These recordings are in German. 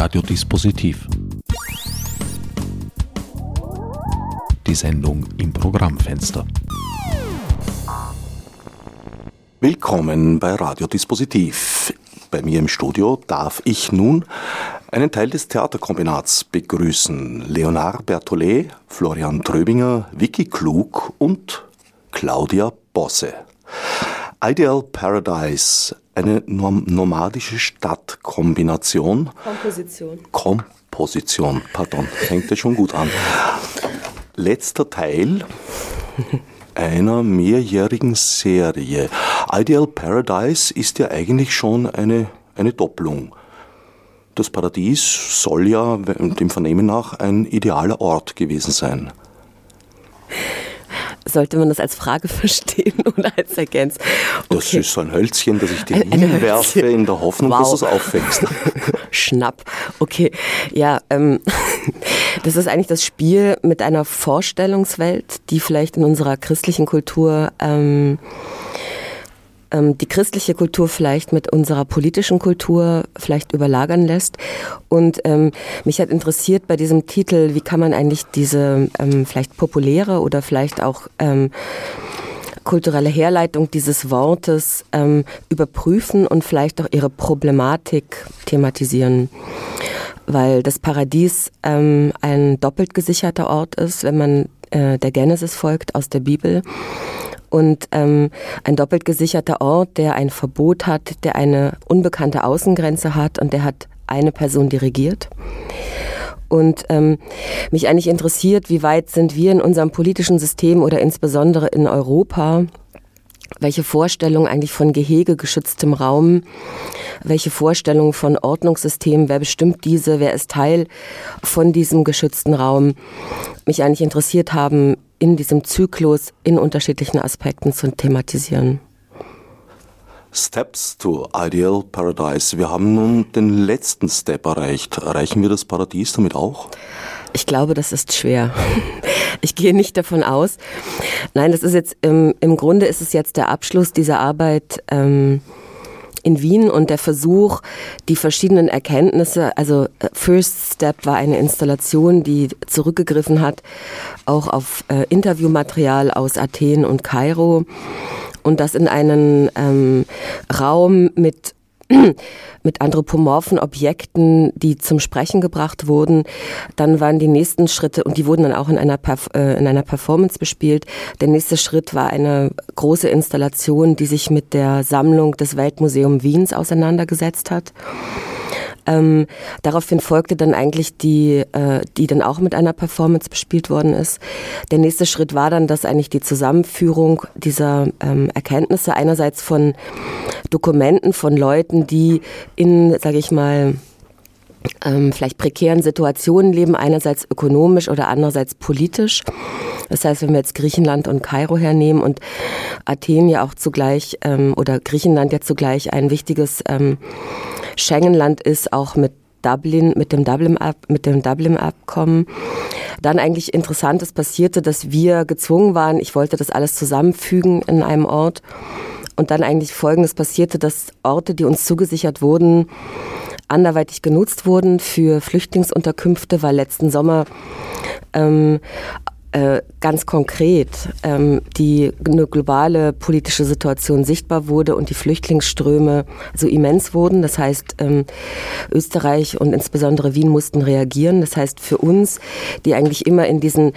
Radiodispositiv. Die Sendung im Programmfenster. Willkommen bei Radiodispositiv. Bei mir im Studio darf ich nun einen Teil des Theaterkombinats begrüßen. Leonard Berthollet, Florian Tröbinger, Vicky Klug und Claudia Bosse. Ideal Paradise, eine nomadische Stadtkombination. Komposition. Komposition, pardon, fängt ja schon gut an. Letzter Teil einer mehrjährigen Serie. Ideal Paradise ist ja eigentlich schon eine, eine Doppelung. Das Paradies soll ja dem Vernehmen nach ein idealer Ort gewesen sein. Sollte man das als Frage verstehen oder als Ergänzung? Okay. Das ist so ein Hölzchen, das ich dir hinwerfe in der Hoffnung, wow. dass es auffängst. Schnapp. Okay, ja, ähm, das ist eigentlich das Spiel mit einer Vorstellungswelt, die vielleicht in unserer christlichen Kultur ähm, die christliche Kultur vielleicht mit unserer politischen Kultur vielleicht überlagern lässt. Und ähm, mich hat interessiert bei diesem Titel, wie kann man eigentlich diese ähm, vielleicht populäre oder vielleicht auch ähm, kulturelle Herleitung dieses Wortes ähm, überprüfen und vielleicht auch ihre Problematik thematisieren. Weil das Paradies ähm, ein doppelt gesicherter Ort ist, wenn man äh, der Genesis folgt aus der Bibel und ähm, ein doppelt gesicherter Ort, der ein Verbot hat, der eine unbekannte Außengrenze hat und der hat eine Person dirigiert. Und ähm, mich eigentlich interessiert, wie weit sind wir in unserem politischen System oder insbesondere in Europa, welche Vorstellungen eigentlich von Gehege geschütztem Raum, welche Vorstellungen von Ordnungssystemen, wer bestimmt diese, wer ist Teil von diesem geschützten Raum, mich eigentlich interessiert haben, in diesem Zyklus in unterschiedlichen Aspekten zu thematisieren. Steps to Ideal Paradise. Wir haben nun den letzten Step erreicht. Erreichen wir das Paradies damit auch? Ich glaube, das ist schwer. Ich gehe nicht davon aus. Nein, das ist jetzt im, im Grunde ist es jetzt der Abschluss dieser Arbeit. Ähm, in Wien und der Versuch, die verschiedenen Erkenntnisse, also äh, First Step war eine Installation, die zurückgegriffen hat, auch auf äh, Interviewmaterial aus Athen und Kairo. Und das in einen ähm, Raum mit mit anthropomorphen Objekten, die zum Sprechen gebracht wurden. Dann waren die nächsten Schritte, und die wurden dann auch in einer, Perf äh, in einer Performance bespielt. Der nächste Schritt war eine große Installation, die sich mit der Sammlung des Weltmuseum Wiens auseinandergesetzt hat. Ähm, daraufhin folgte dann eigentlich die, äh, die dann auch mit einer Performance bespielt worden ist. Der nächste Schritt war dann, dass eigentlich die Zusammenführung dieser ähm, Erkenntnisse einerseits von Dokumenten von Leuten, die in, sage ich mal, ähm, vielleicht prekären Situationen leben, einerseits ökonomisch oder andererseits politisch. Das heißt, wenn wir jetzt Griechenland und Kairo hernehmen und Athen ja auch zugleich ähm, oder Griechenland ja zugleich ein wichtiges ähm, Schengen-Land ist, auch mit Dublin, mit dem Dublin, mit dem Dublin-Abkommen. Dann eigentlich Interessantes passierte, dass wir gezwungen waren, ich wollte das alles zusammenfügen in einem Ort. Und dann eigentlich Folgendes passierte, dass Orte, die uns zugesichert wurden, anderweitig genutzt wurden für Flüchtlingsunterkünfte, weil letzten Sommer ähm, äh, ganz konkret ähm, die eine globale politische Situation sichtbar wurde und die Flüchtlingsströme so immens wurden. Das heißt, ähm, Österreich und insbesondere Wien mussten reagieren. Das heißt, für uns, die eigentlich immer in diesen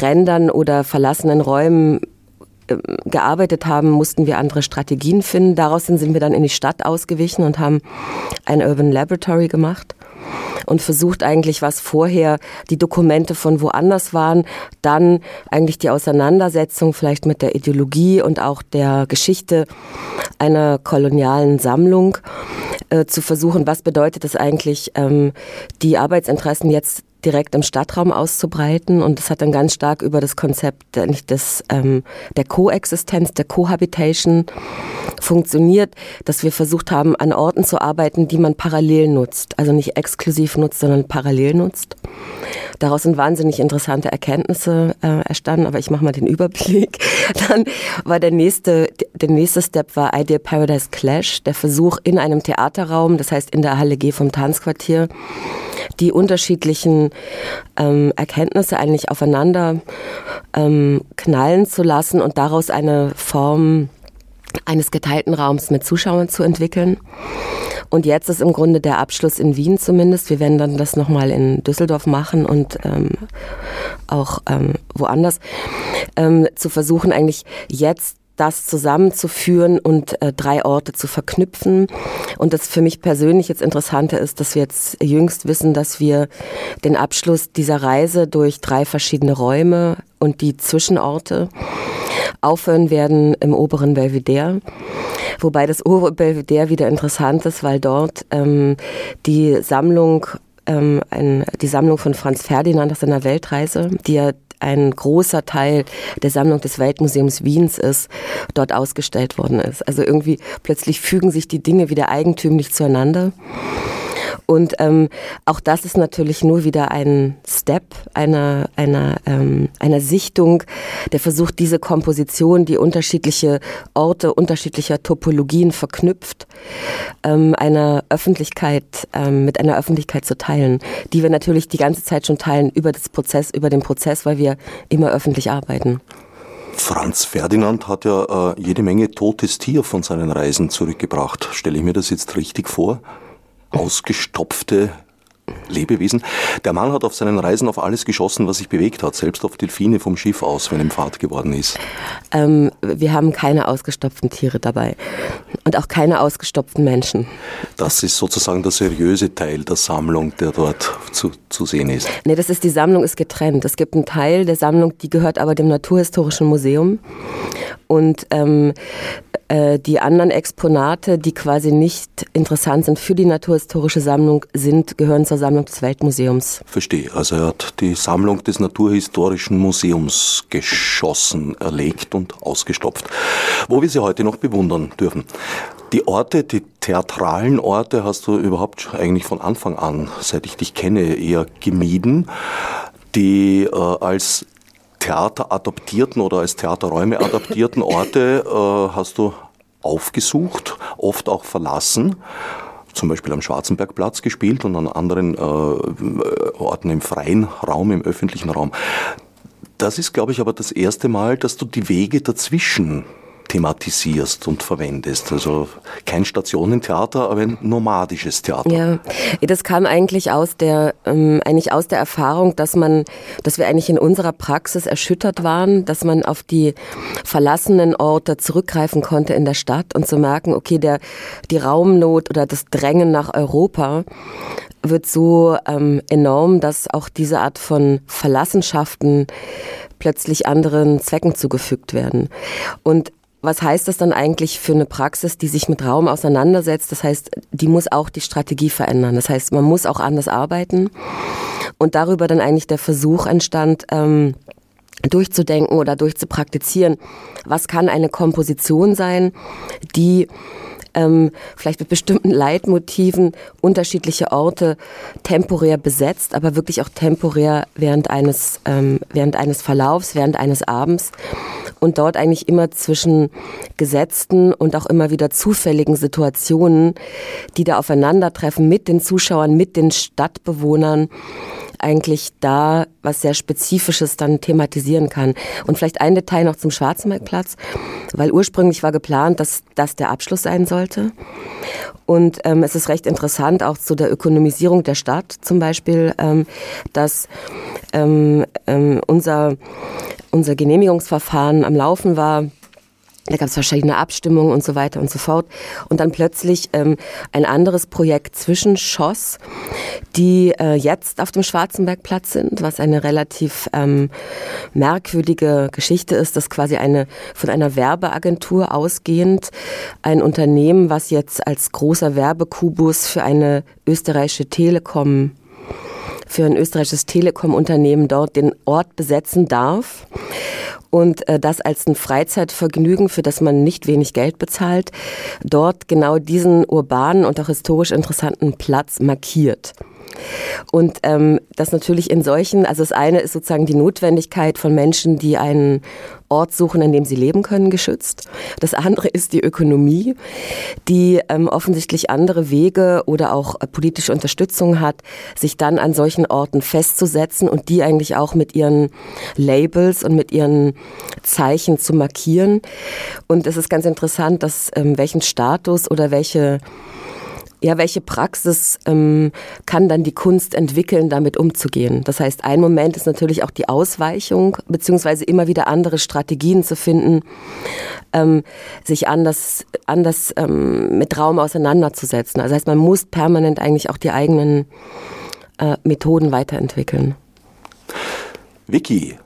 Rändern oder verlassenen Räumen gearbeitet haben, mussten wir andere Strategien finden. Daraus sind wir dann in die Stadt ausgewichen und haben ein Urban Laboratory gemacht und versucht eigentlich, was vorher die Dokumente von woanders waren, dann eigentlich die Auseinandersetzung vielleicht mit der Ideologie und auch der Geschichte einer kolonialen Sammlung äh, zu versuchen, was bedeutet es eigentlich, ähm, die Arbeitsinteressen jetzt direkt im Stadtraum auszubreiten. Und das hat dann ganz stark über das Konzept des, ähm, der Koexistenz, der Cohabitation funktioniert, dass wir versucht haben, an Orten zu arbeiten, die man parallel nutzt. Also nicht exklusiv nutzt, sondern parallel nutzt. Daraus sind wahnsinnig interessante Erkenntnisse äh, erstanden, aber ich mache mal den Überblick. Dann war der nächste, der nächste Step war Ideal Paradise Clash, der Versuch in einem Theaterraum, das heißt in der Halle G vom Tanzquartier, die unterschiedlichen ähm, Erkenntnisse eigentlich aufeinander ähm, knallen zu lassen und daraus eine Form eines geteilten Raums mit Zuschauern zu entwickeln. Und jetzt ist im Grunde der Abschluss in Wien zumindest. Wir werden dann das nochmal in Düsseldorf machen und ähm, auch ähm, woanders, ähm, zu versuchen eigentlich jetzt das zusammenzuführen und äh, drei Orte zu verknüpfen. Und das für mich persönlich jetzt Interessante ist, dass wir jetzt jüngst wissen, dass wir den Abschluss dieser Reise durch drei verschiedene Räume und die Zwischenorte aufhören werden im oberen Belvedere. Wobei das obere Belvedere wieder interessant ist, weil dort ähm, die Sammlung ähm, ein, die Sammlung von Franz Ferdinand aus seiner Weltreise, die ja ein großer Teil der Sammlung des Weltmuseums Wiens ist, dort ausgestellt worden ist. Also irgendwie plötzlich fügen sich die Dinge wieder eigentümlich zueinander. Und ähm, auch das ist natürlich nur wieder ein Step einer, einer, ähm, einer Sichtung, der versucht, diese Komposition, die unterschiedliche Orte unterschiedlicher Topologien verknüpft, ähm, einer Öffentlichkeit, ähm, mit einer Öffentlichkeit zu teilen, die wir natürlich die ganze Zeit schon teilen über das Prozess, über den Prozess, weil wir immer öffentlich arbeiten. Franz Ferdinand hat ja äh, jede Menge totes Tier von seinen Reisen zurückgebracht. Stelle ich mir das jetzt richtig vor? Ausgestopfte Lebewesen. Der Mann hat auf seinen Reisen auf alles geschossen, was sich bewegt hat, selbst auf Delfine vom Schiff aus, wenn ihm Fahrt geworden ist. Ähm, wir haben keine ausgestopften Tiere dabei und auch keine ausgestopften Menschen. Das ist sozusagen der seriöse Teil der Sammlung, der dort zu, zu sehen ist. Nee, das ist die Sammlung ist getrennt. Es gibt einen Teil der Sammlung, die gehört aber dem Naturhistorischen Museum und ähm, äh, die anderen Exponate, die quasi nicht interessant sind für die naturhistorische Sammlung, sind, gehören zur Sammlung des Weltmuseums. Verstehe. Also er hat die Sammlung des Naturhistorischen Museums geschossen, erlegt und ausgestopft, wo wir sie heute noch bewundern dürfen. Die Orte, die theatralen Orte hast du überhaupt eigentlich von Anfang an, seit ich dich kenne, eher gemieden, die äh, als Theater adaptierten oder als Theaterräume adaptierten Orte äh, hast du aufgesucht, oft auch verlassen zum Beispiel am Schwarzenbergplatz gespielt und an anderen äh, Orten im freien Raum, im öffentlichen Raum. Das ist, glaube ich, aber das erste Mal, dass du die Wege dazwischen thematisierst und verwendest. Also kein Stationentheater, aber ein nomadisches Theater. Ja, das kam eigentlich aus der ähm, eigentlich aus der Erfahrung, dass man, dass wir eigentlich in unserer Praxis erschüttert waren, dass man auf die verlassenen Orte zurückgreifen konnte in der Stadt und zu merken, okay, der die Raumnot oder das Drängen nach Europa wird so ähm, enorm, dass auch diese Art von Verlassenschaften plötzlich anderen Zwecken zugefügt werden. Und was heißt das dann eigentlich für eine Praxis, die sich mit Raum auseinandersetzt? Das heißt, die muss auch die Strategie verändern. Das heißt, man muss auch anders arbeiten. Und darüber dann eigentlich der Versuch entstand, ähm, durchzudenken oder durchzupraktizieren, was kann eine Komposition sein, die ähm, vielleicht mit bestimmten Leitmotiven unterschiedliche Orte temporär besetzt, aber wirklich auch temporär während eines, ähm, während eines Verlaufs, während eines Abends und dort eigentlich immer zwischen gesetzten und auch immer wieder zufälligen Situationen, die da aufeinandertreffen mit den Zuschauern, mit den Stadtbewohnern, eigentlich da was sehr Spezifisches dann thematisieren kann. Und vielleicht ein Detail noch zum Schwarzenbergplatz, weil ursprünglich war geplant, dass das der Abschluss sein sollte. Und ähm, es ist recht interessant auch zu der Ökonomisierung der Stadt zum Beispiel, ähm, dass ähm, ähm, unser, unser Genehmigungsverfahren am Laufen war da gab es verschiedene Abstimmungen und so weiter und so fort. Und dann plötzlich ähm, ein anderes Projekt zwischenschoss, die äh, jetzt auf dem Schwarzenbergplatz sind, was eine relativ ähm, merkwürdige Geschichte ist, dass quasi eine von einer Werbeagentur ausgehend ein Unternehmen, was jetzt als großer Werbekubus für eine österreichische Telekom für ein österreichisches Telekom-Unternehmen dort den Ort besetzen darf und äh, das als ein Freizeitvergnügen, für das man nicht wenig Geld bezahlt, dort genau diesen urbanen und auch historisch interessanten Platz markiert. Und ähm, das natürlich in solchen, also das eine ist sozusagen die Notwendigkeit von Menschen, die einen Ort suchen, in dem sie leben können, geschützt. Das andere ist die Ökonomie, die ähm, offensichtlich andere Wege oder auch äh, politische Unterstützung hat, sich dann an solchen Orten festzusetzen und die eigentlich auch mit ihren Labels und mit ihren Zeichen zu markieren. Und es ist ganz interessant, dass ähm, welchen Status oder welche ja, welche Praxis ähm, kann dann die Kunst entwickeln, damit umzugehen? Das heißt, ein Moment ist natürlich auch die Ausweichung, beziehungsweise immer wieder andere Strategien zu finden, ähm, sich anders, anders ähm, mit Raum auseinanderzusetzen. Also das heißt, man muss permanent eigentlich auch die eigenen äh, Methoden weiterentwickeln. Vicky,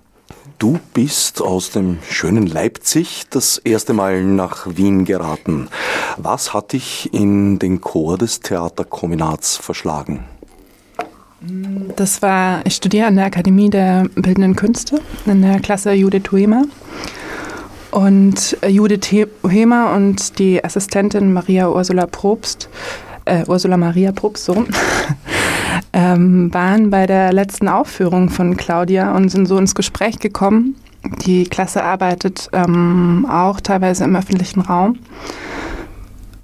Du bist aus dem schönen Leipzig das erste Mal nach Wien geraten. Was hat dich in den Chor des Theaterkombinats verschlagen? Das war, ich studiere an der Akademie der Bildenden Künste in der Klasse Judith Huemer. Und äh, Judith Huemer und die Assistentin Maria Ursula Probst, äh, Ursula Maria Probst, so, ähm, waren bei der letzten Aufführung von Claudia und sind so ins Gespräch gekommen. Die Klasse arbeitet ähm, auch teilweise im öffentlichen Raum,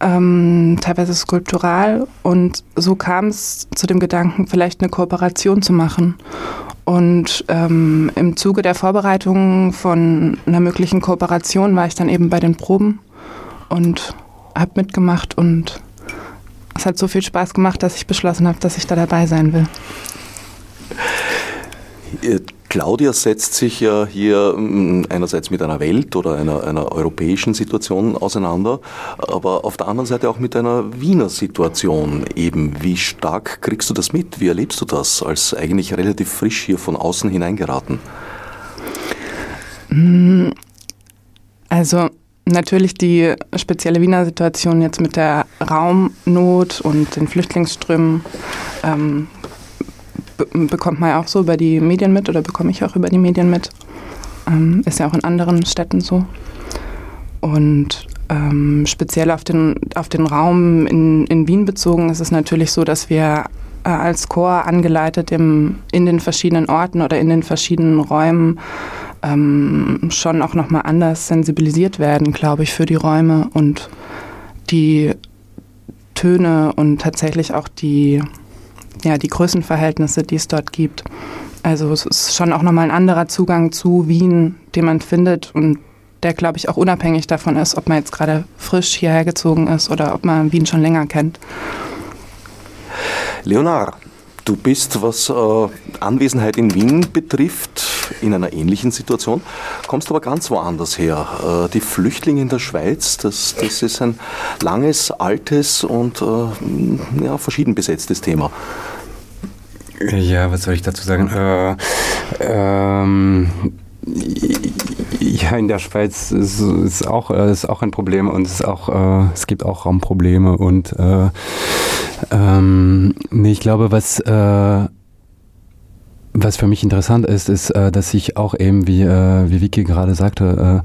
ähm, teilweise skulptural. Und so kam es zu dem Gedanken, vielleicht eine Kooperation zu machen. Und ähm, im Zuge der Vorbereitung von einer möglichen Kooperation war ich dann eben bei den Proben und habe mitgemacht und es hat so viel Spaß gemacht, dass ich beschlossen habe, dass ich da dabei sein will. Claudia setzt sich ja hier mm, einerseits mit einer Welt- oder einer, einer, europäischen Situation auseinander, aber auf der anderen Seite auch mit einer Wiener Situation eben. Wie stark kriegst du das mit? Wie erlebst du das als eigentlich relativ frisch hier von außen hineingeraten? Also Natürlich die spezielle Wiener Situation jetzt mit der Raumnot und den Flüchtlingsströmen ähm, be bekommt man ja auch so über die Medien mit oder bekomme ich auch über die Medien mit. Ähm, ist ja auch in anderen Städten so. Und ähm, speziell auf den, auf den Raum in, in Wien bezogen ist es natürlich so, dass wir äh, als Chor angeleitet im, in den verschiedenen Orten oder in den verschiedenen Räumen ähm, schon auch nochmal anders sensibilisiert werden, glaube ich, für die Räume und die Töne und tatsächlich auch die, ja, die Größenverhältnisse, die es dort gibt. Also es ist schon auch nochmal ein anderer Zugang zu Wien, den man findet und der, glaube ich, auch unabhängig davon ist, ob man jetzt gerade frisch hierher gezogen ist oder ob man Wien schon länger kennt. Leonard, du bist, was äh, Anwesenheit in Wien betrifft, in einer ähnlichen Situation, kommst aber ganz woanders her. Äh, die Flüchtlinge in der Schweiz, das, das ist ein langes, altes und äh, ja, verschieden besetztes Thema. Ja, was soll ich dazu sagen? Äh, ähm, ja, in der Schweiz ist, ist, auch, äh, ist auch ein Problem und es, auch, äh, es gibt auch Raumprobleme und äh, ähm, nee, ich glaube, was was für mich interessant ist, ist, äh, dass ich auch eben, wie, äh, wie Vicky gerade sagte,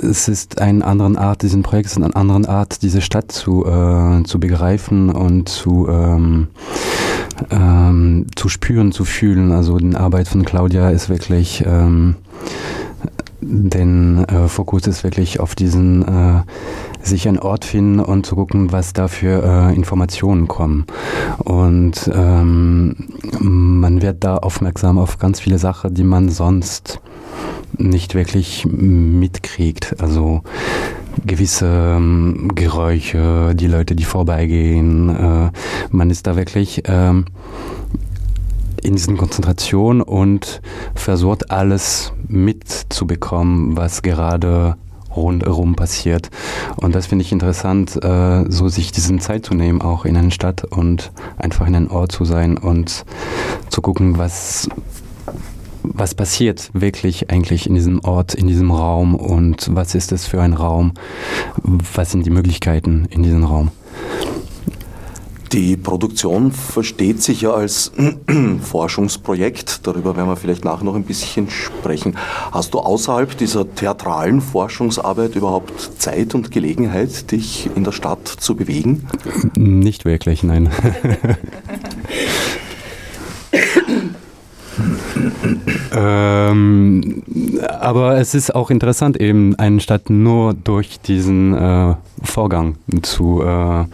äh, es ist eine andere Art, diesen Projekt ist eine andere Art, diese Stadt zu, zu begreifen und zu, ähm, ähm, zu spüren, zu fühlen. Also die Arbeit von Claudia ist wirklich, ähm, den äh, Fokus ist wirklich auf diesen äh, sich einen Ort finden und zu gucken, was da für äh, Informationen kommen. Und ähm, man wird da aufmerksam auf ganz viele Sachen, die man sonst nicht wirklich mitkriegt. Also gewisse ähm, Geräusche, die Leute, die vorbeigehen. Äh, man ist da wirklich ähm, in diesen Konzentration und versucht alles mitzubekommen, was gerade rundherum passiert. Und das finde ich interessant, äh, so sich diesen Zeit zu nehmen, auch in einer Stadt und einfach in einem Ort zu sein und zu gucken, was, was passiert wirklich eigentlich in diesem Ort, in diesem Raum und was ist es für ein Raum, was sind die Möglichkeiten in diesem Raum. Die Produktion versteht sich ja als Forschungsprojekt. Darüber werden wir vielleicht nachher noch ein bisschen sprechen. Hast du außerhalb dieser theatralen Forschungsarbeit überhaupt Zeit und Gelegenheit, dich in der Stadt zu bewegen? Nicht wirklich, nein. ähm, aber es ist auch interessant, eben eine Stadt nur durch diesen äh, Vorgang zu, äh,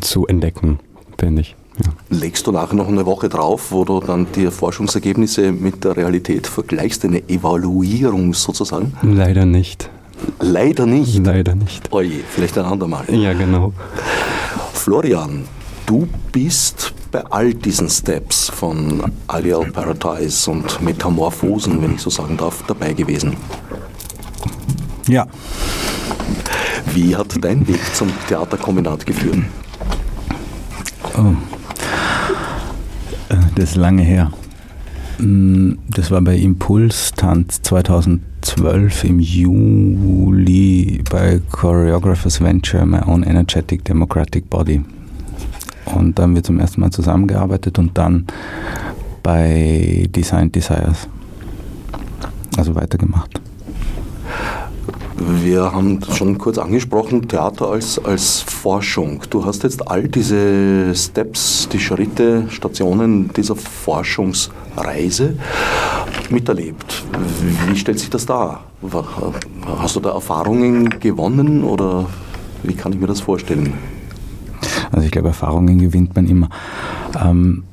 zu entdecken, finde ich. Ja. Legst du nachher noch eine Woche drauf, wo du dann die Forschungsergebnisse mit der Realität vergleichst, eine Evaluierung sozusagen? Leider nicht. Leider nicht? Leider nicht. Oje, vielleicht ein andermal. Ja, genau. Florian, du bist bei all diesen Steps von Alial Paradise und Metamorphosen, wenn ich so sagen darf, dabei gewesen. Ja. Wie hat dein Weg zum Theaterkombinat geführt? Oh. Äh, das ist lange her. Mm, das war bei Impuls Tanz 2012 im Juli bei Choreographers Venture, My Own Energetic Democratic Body. Und da haben wir zum ersten Mal zusammengearbeitet und dann bei Design Desires. Also weitergemacht. Wir haben schon kurz angesprochen, Theater als, als Forschung. Du hast jetzt all diese Steps, die Schritte, Stationen dieser Forschungsreise miterlebt. Wie stellt sich das dar? Hast du da Erfahrungen gewonnen oder wie kann ich mir das vorstellen? Also ich glaube, Erfahrungen gewinnt man immer. Ähm,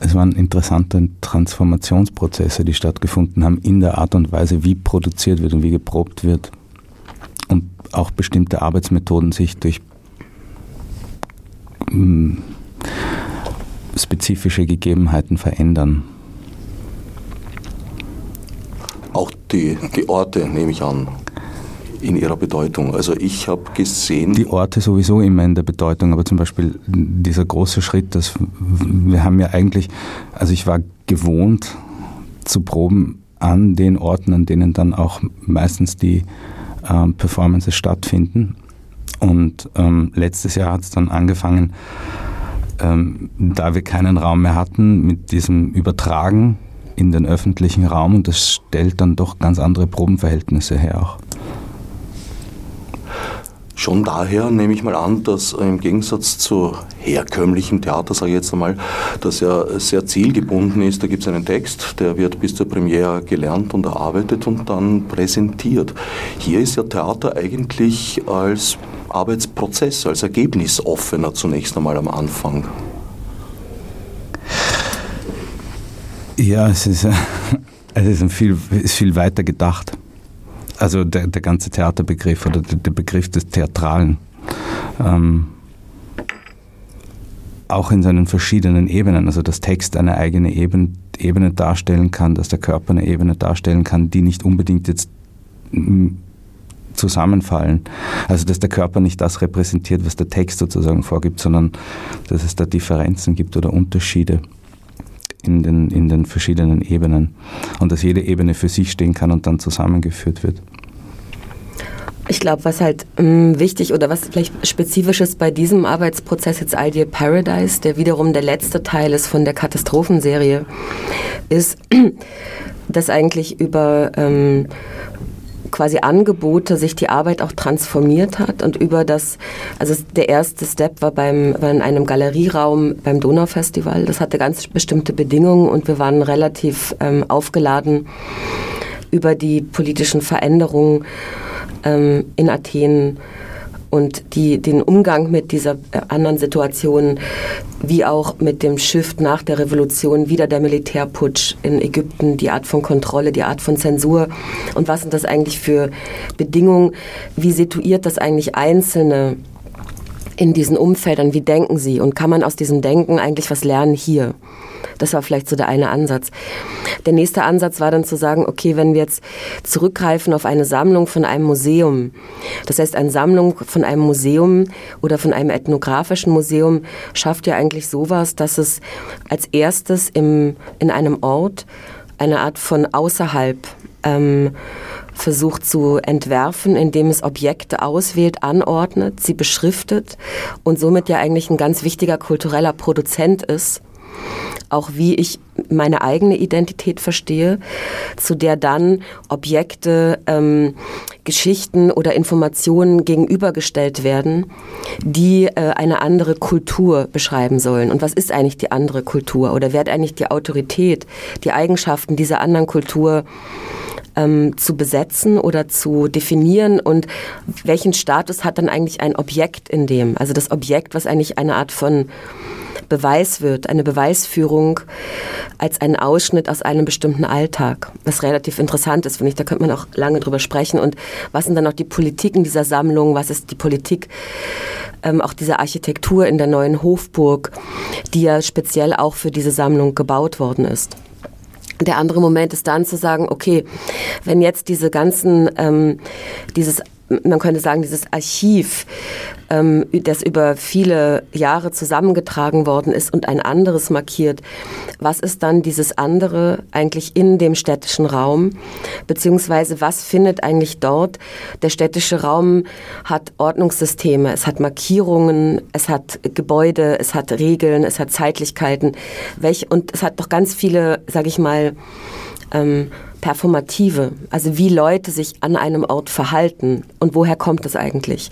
es waren interessante Transformationsprozesse, die stattgefunden haben in der Art und Weise, wie produziert wird und wie geprobt wird. Und auch bestimmte Arbeitsmethoden sich durch ähm, spezifische Gegebenheiten verändern. Auch die, die Orte, nehme ich an in ihrer Bedeutung. Also ich habe gesehen. Die Orte sowieso immer in der Bedeutung, aber zum Beispiel dieser große Schritt, dass wir haben ja eigentlich, also ich war gewohnt zu proben an den Orten, an denen dann auch meistens die ähm, Performances stattfinden. Und ähm, letztes Jahr hat es dann angefangen, ähm, da wir keinen Raum mehr hatten, mit diesem Übertragen in den öffentlichen Raum und das stellt dann doch ganz andere Probenverhältnisse her auch. Schon daher nehme ich mal an, dass im Gegensatz zu herkömmlichem Theater, sage ich jetzt einmal, das ja sehr zielgebunden ist, da gibt es einen Text, der wird bis zur Premiere gelernt und erarbeitet und dann präsentiert. Hier ist ja Theater eigentlich als Arbeitsprozess, als Ergebnisoffener zunächst einmal am Anfang. Ja, es ist, es ist, viel, ist viel weiter gedacht also der, der ganze Theaterbegriff oder der, der Begriff des Theatralen. Ähm, auch in seinen verschiedenen Ebenen, also dass Text eine eigene Ebene, Ebene darstellen kann, dass der Körper eine Ebene darstellen kann, die nicht unbedingt jetzt zusammenfallen. Also dass der Körper nicht das repräsentiert, was der Text sozusagen vorgibt, sondern dass es da Differenzen gibt oder Unterschiede in den, in den verschiedenen Ebenen und dass jede Ebene für sich stehen kann und dann zusammengeführt wird. Ich glaube, was halt ähm, wichtig oder was vielleicht spezifisch ist bei diesem Arbeitsprozess jetzt Ideal Paradise, der wiederum der letzte Teil ist von der Katastrophenserie, ist, dass eigentlich über ähm, quasi Angebote sich die Arbeit auch transformiert hat und über das, also der erste Step war beim war in einem Galerieraum beim Donaufestival. Das hatte ganz bestimmte Bedingungen und wir waren relativ ähm, aufgeladen über die politischen Veränderungen ähm, in Athen und die, den Umgang mit dieser äh, anderen Situation, wie auch mit dem Shift nach der Revolution, wieder der Militärputsch in Ägypten, die Art von Kontrolle, die Art von Zensur. Und was sind das eigentlich für Bedingungen, wie situiert das eigentlich Einzelne in diesen Umfeldern, wie denken sie? Und kann man aus diesem Denken eigentlich was lernen hier? Das war vielleicht so der eine Ansatz. Der nächste Ansatz war dann zu sagen, okay, wenn wir jetzt zurückgreifen auf eine Sammlung von einem Museum, das heißt eine Sammlung von einem Museum oder von einem ethnografischen Museum schafft ja eigentlich sowas, dass es als erstes im, in einem Ort eine Art von außerhalb ähm, versucht zu entwerfen, indem es Objekte auswählt, anordnet, sie beschriftet und somit ja eigentlich ein ganz wichtiger kultureller Produzent ist auch wie ich meine eigene Identität verstehe, zu der dann Objekte, ähm, Geschichten oder Informationen gegenübergestellt werden, die äh, eine andere Kultur beschreiben sollen. Und was ist eigentlich die andere Kultur oder wer hat eigentlich die Autorität, die Eigenschaften dieser anderen Kultur ähm, zu besetzen oder zu definieren und welchen Status hat dann eigentlich ein Objekt in dem? Also das Objekt, was eigentlich eine Art von Beweis wird, eine Beweisführung als ein Ausschnitt aus einem bestimmten Alltag, was relativ interessant ist, finde ich. Da könnte man auch lange drüber sprechen. Und was sind dann auch die Politiken dieser Sammlung? Was ist die Politik ähm, auch dieser Architektur in der neuen Hofburg, die ja speziell auch für diese Sammlung gebaut worden ist? Der andere Moment ist dann zu sagen, okay, wenn jetzt diese ganzen, ähm, dieses man könnte sagen, dieses Archiv, ähm, das über viele Jahre zusammengetragen worden ist und ein anderes markiert, was ist dann dieses andere eigentlich in dem städtischen Raum? Beziehungsweise was findet eigentlich dort? Der städtische Raum hat Ordnungssysteme, es hat Markierungen, es hat Gebäude, es hat Regeln, es hat Zeitlichkeiten. Welch, und es hat doch ganz viele, sage ich mal, ähm, Performative, also wie Leute sich an einem Ort verhalten und woher kommt es eigentlich?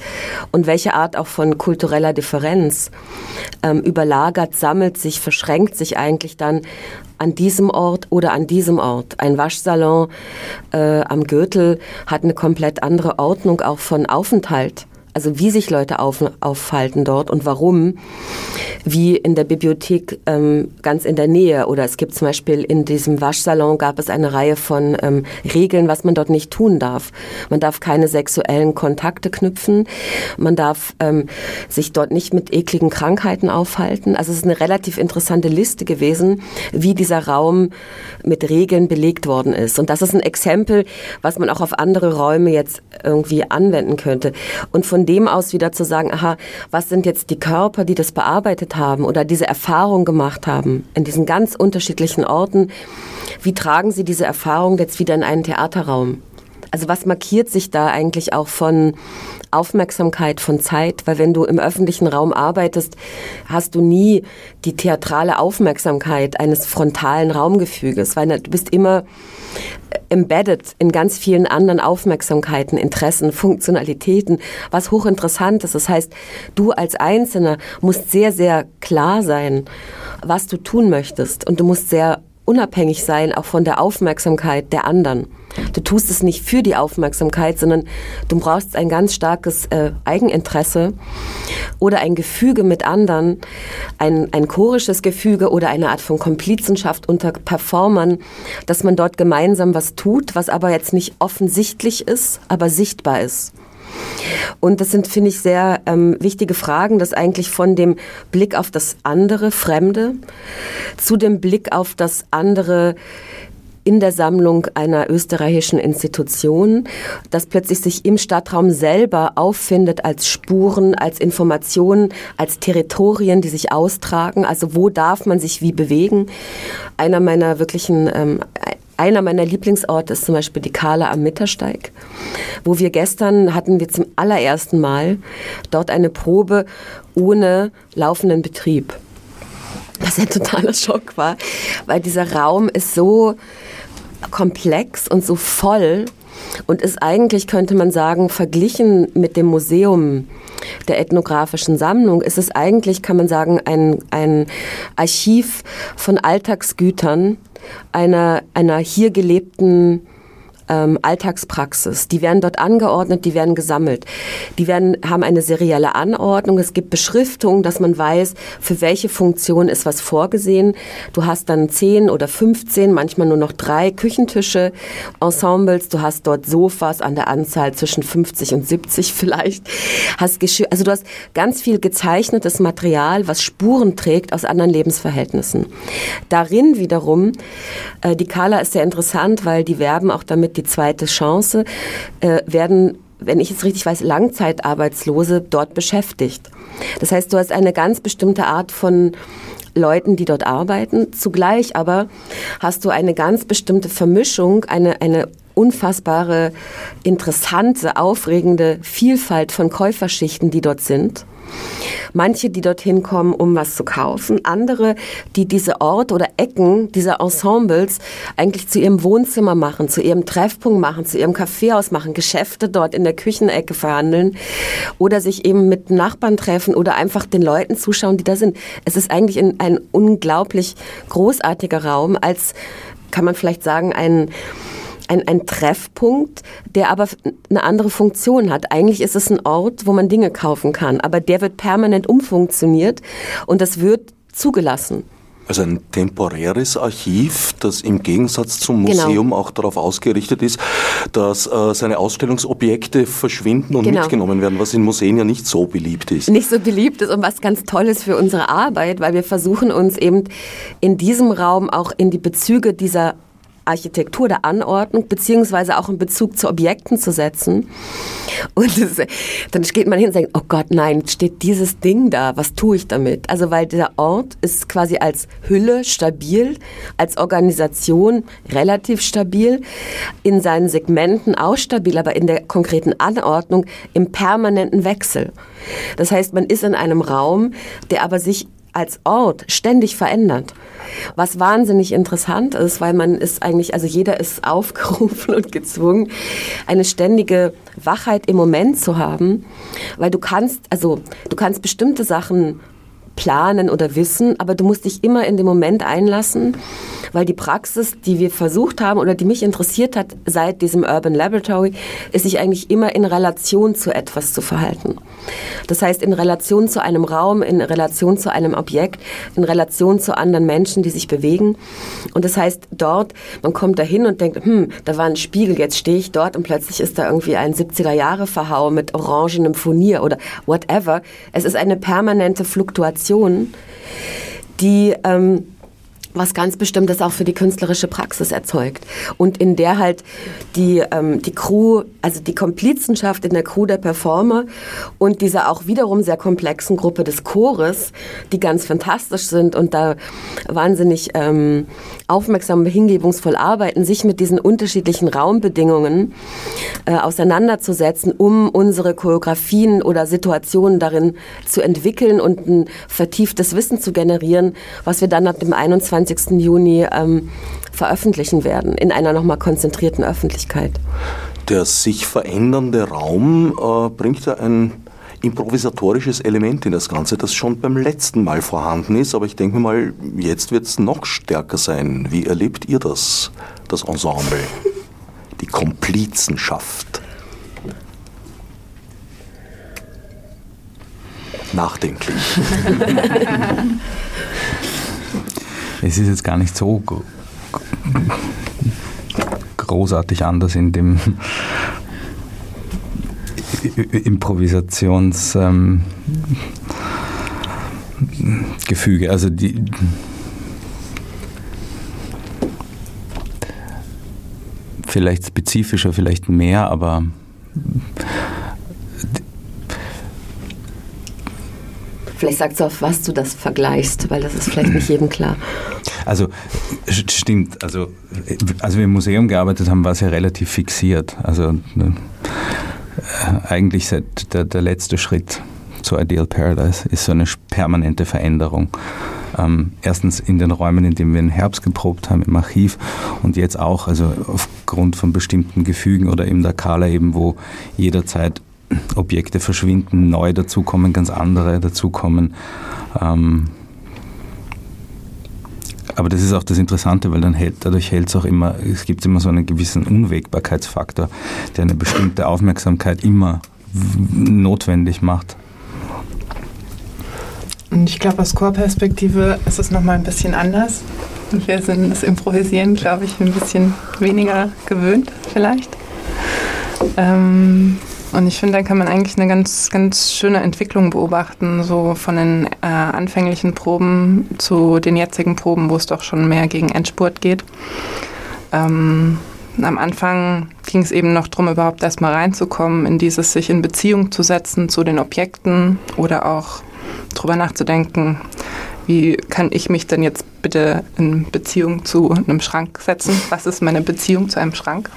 Und welche Art auch von kultureller Differenz ähm, überlagert, sammelt sich, verschränkt sich eigentlich dann an diesem Ort oder an diesem Ort. Ein Waschsalon äh, am Gürtel hat eine komplett andere Ordnung auch von Aufenthalt. Also wie sich Leute auf, aufhalten dort und warum, wie in der Bibliothek ähm, ganz in der Nähe. Oder es gibt zum Beispiel in diesem Waschsalon gab es eine Reihe von ähm, Regeln, was man dort nicht tun darf. Man darf keine sexuellen Kontakte knüpfen, man darf ähm, sich dort nicht mit ekligen Krankheiten aufhalten. Also es ist eine relativ interessante Liste gewesen, wie dieser Raum mit Regeln belegt worden ist. Und das ist ein Exempel, was man auch auf andere Räume jetzt irgendwie anwenden könnte. Und von dem aus wieder zu sagen, aha, was sind jetzt die Körper, die das bearbeitet haben oder diese Erfahrung gemacht haben in diesen ganz unterschiedlichen Orten, wie tragen sie diese Erfahrung jetzt wieder in einen Theaterraum? Also was markiert sich da eigentlich auch von Aufmerksamkeit, von Zeit? Weil wenn du im öffentlichen Raum arbeitest, hast du nie die theatrale Aufmerksamkeit eines frontalen Raumgefüges, weil du bist immer embedded in ganz vielen anderen Aufmerksamkeiten, Interessen, Funktionalitäten, was hochinteressant ist. Das heißt, du als Einzelner musst sehr, sehr klar sein, was du tun möchtest und du musst sehr unabhängig sein, auch von der Aufmerksamkeit der anderen. Du tust es nicht für die Aufmerksamkeit, sondern du brauchst ein ganz starkes äh, Eigeninteresse oder ein Gefüge mit anderen, ein, ein chorisches Gefüge oder eine Art von Komplizenschaft unter Performern, dass man dort gemeinsam was tut, was aber jetzt nicht offensichtlich ist, aber sichtbar ist. Und das sind, finde ich, sehr ähm, wichtige Fragen, dass eigentlich von dem Blick auf das andere, Fremde, zu dem Blick auf das andere, in der Sammlung einer österreichischen Institution, das plötzlich sich im Stadtraum selber auffindet als Spuren, als Informationen, als Territorien, die sich austragen. Also wo darf man sich wie bewegen? Einer meiner wirklichen ähm, einer meiner Lieblingsorte ist zum Beispiel die Kala am Mittersteig, wo wir gestern hatten wir zum allerersten Mal dort eine Probe ohne laufenden Betrieb. Was ein totaler Schock war, weil dieser Raum ist so komplex und so voll und ist eigentlich, könnte man sagen, verglichen mit dem Museum der ethnografischen Sammlung, ist es eigentlich, kann man sagen, ein, ein Archiv von Alltagsgütern einer, einer hier gelebten ähm, Alltagspraxis. Die werden dort angeordnet, die werden gesammelt. Die werden, haben eine serielle Anordnung. Es gibt Beschriftung, dass man weiß, für welche Funktion ist was vorgesehen. Du hast dann zehn oder 15, manchmal nur noch drei Küchentische, Ensembles. Du hast dort Sofas an der Anzahl zwischen 50 und 70 vielleicht. Hast Geschirr, also du hast ganz viel gezeichnetes Material, was Spuren trägt aus anderen Lebensverhältnissen. Darin wiederum, äh, die Kala ist sehr interessant, weil die werben auch damit, die zweite Chance, äh, werden, wenn ich es richtig weiß, Langzeitarbeitslose dort beschäftigt. Das heißt, du hast eine ganz bestimmte Art von Leuten, die dort arbeiten. Zugleich aber hast du eine ganz bestimmte Vermischung, eine, eine unfassbare, interessante, aufregende Vielfalt von Käuferschichten, die dort sind. Manche, die dorthin kommen, um was zu kaufen. Andere, die diese Orte oder Ecken, diese Ensembles eigentlich zu ihrem Wohnzimmer machen, zu ihrem Treffpunkt machen, zu ihrem Kaffeehaus machen, Geschäfte dort in der Küchenecke verhandeln oder sich eben mit Nachbarn treffen oder einfach den Leuten zuschauen, die da sind. Es ist eigentlich ein unglaublich großartiger Raum als, kann man vielleicht sagen, ein ein, ein Treffpunkt, der aber eine andere Funktion hat. Eigentlich ist es ein Ort, wo man Dinge kaufen kann, aber der wird permanent umfunktioniert und das wird zugelassen. Also ein temporäres Archiv, das im Gegensatz zum genau. Museum genau. auch darauf ausgerichtet ist, dass äh, seine Ausstellungsobjekte verschwinden und genau. mitgenommen werden, was in Museen ja nicht so beliebt ist. Nicht so beliebt ist und was ganz toll ist für unsere Arbeit, weil wir versuchen uns eben in diesem Raum auch in die Bezüge dieser Architektur der Anordnung beziehungsweise auch in Bezug zu Objekten zu setzen. Und das, dann geht man hin und sagt, oh Gott, nein, steht dieses Ding da, was tue ich damit? Also weil der Ort ist quasi als Hülle stabil, als Organisation relativ stabil, in seinen Segmenten auch stabil, aber in der konkreten Anordnung im permanenten Wechsel. Das heißt, man ist in einem Raum, der aber sich als Ort ständig verändert. Was wahnsinnig interessant ist, weil man ist eigentlich, also jeder ist aufgerufen und gezwungen, eine ständige Wachheit im Moment zu haben, weil du kannst, also du kannst bestimmte Sachen planen oder wissen, aber du musst dich immer in den Moment einlassen, weil die Praxis, die wir versucht haben oder die mich interessiert hat seit diesem Urban Laboratory, ist sich eigentlich immer in Relation zu etwas zu verhalten. Das heißt, in Relation zu einem Raum, in Relation zu einem Objekt, in Relation zu anderen Menschen, die sich bewegen. Und das heißt, dort, man kommt da hin und denkt, hm, da war ein Spiegel, jetzt stehe ich dort und plötzlich ist da irgendwie ein 70er Jahre Verhau mit orangenem Furnier oder whatever. Es ist eine permanente Fluktuation, die ähm, was ganz Bestimmtes auch für die künstlerische Praxis erzeugt. Und in der halt die, ähm, die Crew, also die Komplizenschaft in der Crew der Performer und diese auch wiederum sehr komplexen Gruppe des Chores, die ganz fantastisch sind und da wahnsinnig ähm, aufmerksam und hingebungsvoll arbeiten, sich mit diesen unterschiedlichen Raumbedingungen äh, auseinanderzusetzen, um unsere Choreografien oder Situationen darin zu entwickeln und ein vertieftes Wissen zu generieren, was wir dann ab dem 21 21. Juni ähm, veröffentlichen werden, in einer nochmal konzentrierten Öffentlichkeit. Der sich verändernde Raum äh, bringt ja ein improvisatorisches Element in das Ganze, das schon beim letzten Mal vorhanden ist, aber ich denke mal, jetzt wird es noch stärker sein. Wie erlebt ihr das, das Ensemble, die Komplizenschaft? Nachdenklich. es ist jetzt gar nicht so großartig anders in dem Improvisationsgefüge. Ähm, also die vielleicht spezifischer, vielleicht mehr, aber Vielleicht sagst du, auf was du das vergleichst, weil das ist vielleicht nicht jedem klar. Also stimmt, also als wir im Museum gearbeitet haben, war es ja relativ fixiert. Also äh, eigentlich seit der, der letzte Schritt zu Ideal Paradise ist so eine permanente Veränderung. Ähm, erstens in den Räumen, in denen wir im Herbst geprobt haben, im Archiv und jetzt auch, also aufgrund von bestimmten Gefügen oder im Dakala eben, wo jederzeit Objekte verschwinden, neu dazukommen, ganz andere dazukommen. Ähm, aber das ist auch das Interessante, weil dann hält, dadurch hält es auch immer, es gibt immer so einen gewissen Unwägbarkeitsfaktor, der eine bestimmte Aufmerksamkeit immer notwendig macht. Und ich glaube, aus Chorperspektive ist es nochmal ein bisschen anders. Wir sind das Improvisieren, glaube ich, ein bisschen weniger gewöhnt vielleicht. Ähm, und ich finde, da kann man eigentlich eine ganz, ganz schöne Entwicklung beobachten, so von den äh, anfänglichen Proben zu den jetzigen Proben, wo es doch schon mehr gegen Endspurt geht. Ähm, am Anfang ging es eben noch darum, überhaupt erstmal reinzukommen, in dieses sich in Beziehung zu setzen zu den Objekten oder auch darüber nachzudenken, wie kann ich mich denn jetzt bitte in Beziehung zu einem Schrank setzen? Was ist meine Beziehung zu einem Schrank?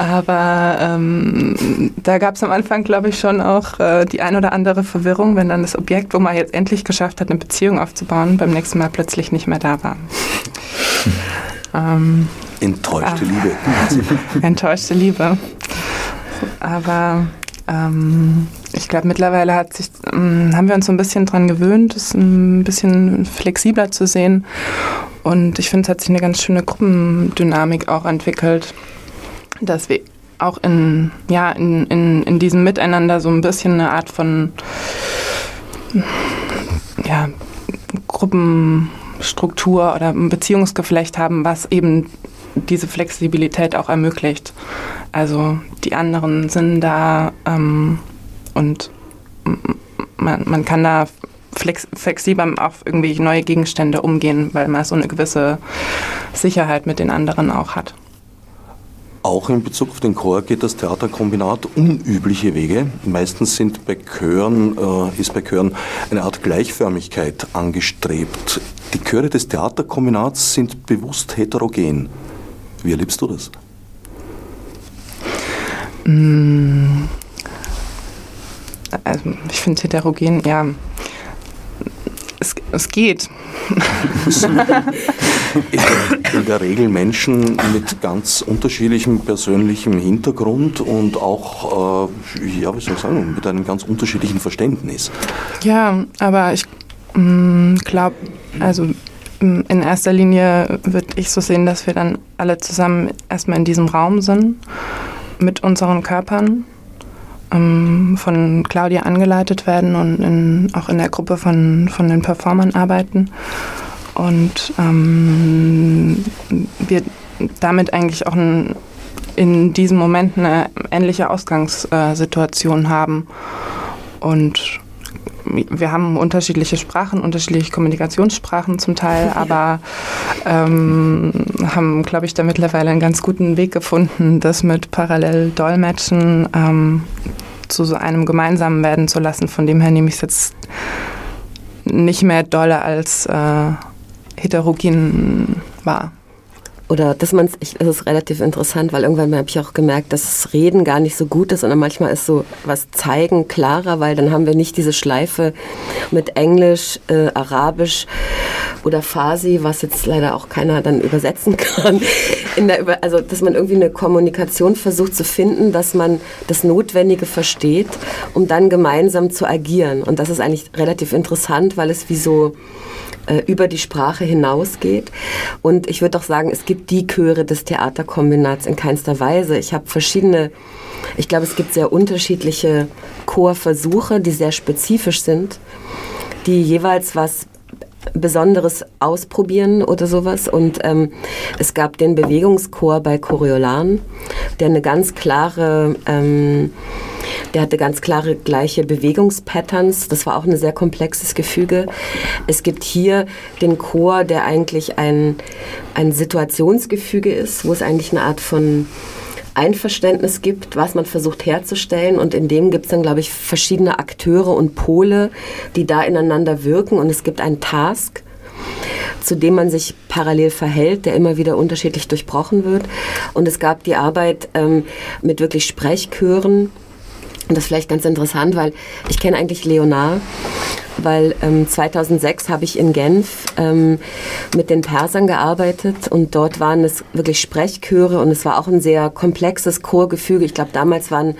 Aber ähm, da gab es am Anfang, glaube ich, schon auch äh, die ein oder andere Verwirrung, wenn dann das Objekt, wo man jetzt endlich geschafft hat, eine Beziehung aufzubauen, beim nächsten Mal plötzlich nicht mehr da war. ähm, Enttäuschte ah, Liebe. Enttäuschte Liebe. Aber ähm, ich glaube, mittlerweile hat sich, ähm, haben wir uns so ein bisschen dran gewöhnt, es ein bisschen flexibler zu sehen. Und ich finde, es hat sich eine ganz schöne Gruppendynamik auch entwickelt dass wir auch in, ja, in, in, in diesem Miteinander so ein bisschen eine Art von ja, Gruppenstruktur oder Beziehungsgeflecht haben, was eben diese Flexibilität auch ermöglicht. Also die anderen sind da ähm, und man, man kann da flex, flexibel auf irgendwie neue Gegenstände umgehen, weil man so eine gewisse Sicherheit mit den anderen auch hat. Auch in Bezug auf den Chor geht das Theaterkombinat unübliche Wege. Meistens sind bei Chören, äh, ist bei Chören eine Art Gleichförmigkeit angestrebt. Die Chöre des Theaterkombinats sind bewusst heterogen. Wie erlebst du das? Mm. Also ich finde heterogen, ja, es, es geht. in der Regel Menschen mit ganz unterschiedlichem persönlichem Hintergrund und auch, äh, ja, wie soll ich sagen, mit einem ganz unterschiedlichen Verständnis. Ja, aber ich mm, glaube, also mm, in erster Linie würde ich so sehen, dass wir dann alle zusammen erstmal in diesem Raum sind mit unseren Körpern ähm, von Claudia angeleitet werden und in, auch in der Gruppe von, von den Performern arbeiten. Und ähm, wir damit eigentlich auch ein, in diesem Moment eine ähnliche Ausgangssituation haben. Und wir haben unterschiedliche Sprachen, unterschiedliche Kommunikationssprachen zum Teil, aber ähm, haben, glaube ich, da mittlerweile einen ganz guten Weg gefunden, das mit parallel Dolmetschen ähm, zu so einem gemeinsamen werden zu lassen. Von dem her nehme ich es jetzt nicht mehr dolle als äh, heterogen wahr oder dass man es, ist relativ interessant, weil irgendwann habe ich auch gemerkt, dass das Reden gar nicht so gut ist, sondern manchmal ist so was zeigen klarer, weil dann haben wir nicht diese Schleife mit Englisch, äh, Arabisch oder Farsi, was jetzt leider auch keiner dann übersetzen kann. Der, also, dass man irgendwie eine Kommunikation versucht zu finden, dass man das Notwendige versteht, um dann gemeinsam zu agieren. Und das ist eigentlich relativ interessant, weil es wie so äh, über die Sprache hinausgeht. Und ich würde auch sagen, es gibt die Chöre des Theaterkombinats in keinster Weise. Ich habe verschiedene, ich glaube, es gibt sehr unterschiedliche Chorversuche, die sehr spezifisch sind, die jeweils was Besonderes ausprobieren oder sowas. Und ähm, es gab den Bewegungschor bei Coriolan, der eine ganz klare ähm, der hatte ganz klare gleiche Bewegungspatterns. Das war auch ein sehr komplexes Gefüge. Es gibt hier den Chor, der eigentlich ein, ein Situationsgefüge ist, wo es eigentlich eine Art von Einverständnis gibt, was man versucht herzustellen. Und in dem gibt es dann, glaube ich, verschiedene Akteure und Pole, die da ineinander wirken. Und es gibt einen Task, zu dem man sich parallel verhält, der immer wieder unterschiedlich durchbrochen wird. Und es gab die Arbeit ähm, mit wirklich Sprechchören, und das ist vielleicht ganz interessant, weil ich kenne eigentlich Leonard, weil ähm, 2006 habe ich in Genf ähm, mit den Persern gearbeitet und dort waren es wirklich Sprechchöre und es war auch ein sehr komplexes Chorgefüge. Ich glaube, damals waren,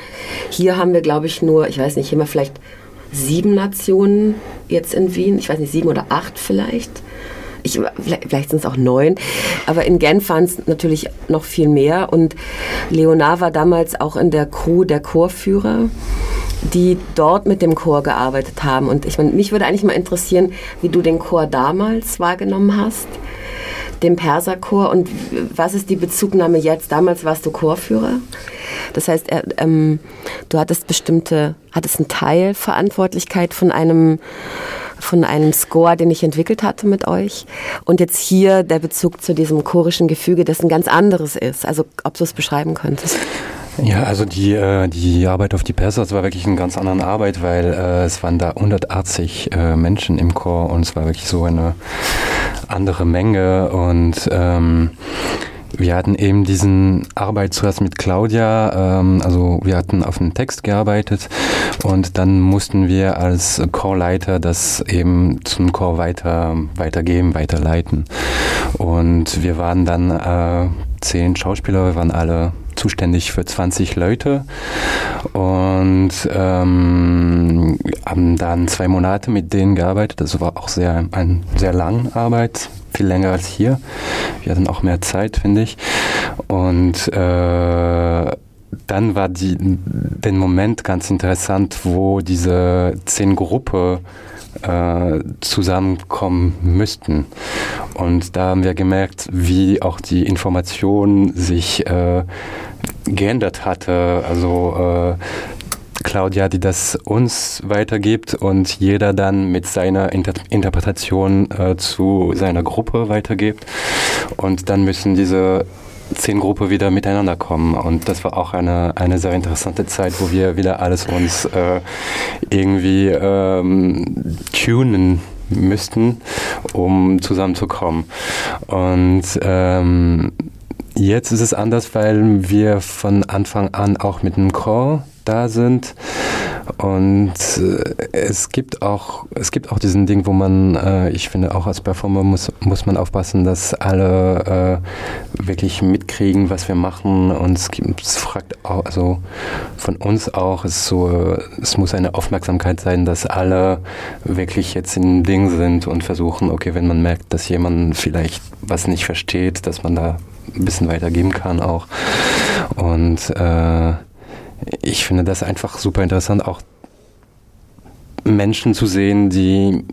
hier haben wir, glaube ich, nur, ich weiß nicht, immer vielleicht sieben Nationen jetzt in Wien, ich weiß nicht, sieben oder acht vielleicht ich, vielleicht sind es auch neun, aber in Genf waren es natürlich noch viel mehr und Leonard war damals auch in der Crew der Chorführer die dort mit dem Chor gearbeitet haben. Und ich meine, mich würde eigentlich mal interessieren, wie du den Chor damals wahrgenommen hast, den Perserchor und was ist die Bezugnahme jetzt? Damals warst du Chorführer. Das heißt, ähm, du hattest bestimmte, hattest einen Teil Verantwortlichkeit von einem von einem Score, den ich entwickelt hatte mit euch. Und jetzt hier der Bezug zu diesem chorischen Gefüge, das ein ganz anderes ist. Also ob du es beschreiben könntest. Ja, also die, äh, die Arbeit auf die Perser, das war wirklich eine ganz andere Arbeit, weil äh, es waren da 180 äh, Menschen im Chor und es war wirklich so eine andere Menge und ähm, wir hatten eben diesen Arbeit zuerst mit Claudia, ähm, also wir hatten auf einen Text gearbeitet und dann mussten wir als Chorleiter das eben zum Chor weiter, weitergeben, weiterleiten. Und wir waren dann äh, zehn Schauspieler, wir waren alle zuständig für 20 Leute und ähm, haben dann zwei Monate mit denen gearbeitet. Das war auch sehr eine sehr lange Arbeit, viel länger als hier. Wir hatten auch mehr Zeit, finde ich. Und äh, dann war die, den Moment ganz interessant, wo diese zehn Gruppen äh, zusammenkommen müssten. Und da haben wir gemerkt, wie auch die Information sich äh, geändert hatte. Also äh, Claudia, die das uns weitergibt und jeder dann mit seiner Inter Interpretation äh, zu seiner Gruppe weitergibt. Und dann müssen diese zehn Gruppen wieder miteinander kommen. Und das war auch eine, eine sehr interessante Zeit, wo wir wieder alles uns äh, irgendwie ähm, tunen müssten, um zusammenzukommen. Und ähm, jetzt ist es anders, weil wir von Anfang an auch mit dem Chor da sind. Und äh, es gibt auch, es gibt auch diesen Ding, wo man, äh, ich finde auch als Performer muss, muss man aufpassen, dass alle äh, wirklich mitkriegen, was wir machen. Und es, gibt, es fragt auch, also von uns auch, es, so, es muss eine Aufmerksamkeit sein, dass alle wirklich jetzt in Ding sind und versuchen, okay, wenn man merkt, dass jemand vielleicht was nicht versteht, dass man da ein bisschen weitergeben kann auch. Und äh, ich finde das einfach super interessant, auch Menschen zu sehen, die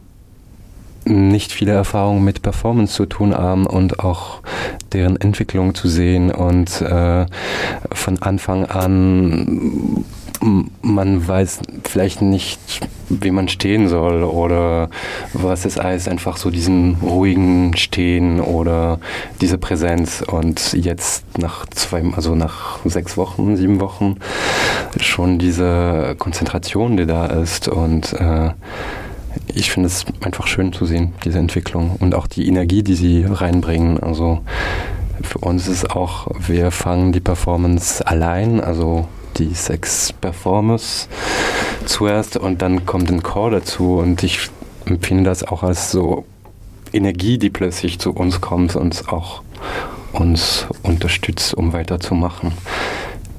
nicht viele Erfahrungen mit Performance zu tun haben und auch deren Entwicklung zu sehen und äh, von Anfang an man weiß vielleicht nicht, wie man stehen soll oder was es heißt, einfach so diesen ruhigen Stehen oder diese Präsenz und jetzt nach zwei, also nach sechs Wochen, sieben Wochen schon diese Konzentration, die da ist und äh, ich finde es einfach schön zu sehen, diese Entwicklung und auch die Energie, die sie reinbringen. Also für uns ist auch, wir fangen die Performance allein, also die sechs Performers zuerst und dann kommt ein Chor dazu und ich empfinde das auch als so Energie, die plötzlich zu uns kommt und auch uns unterstützt, um weiterzumachen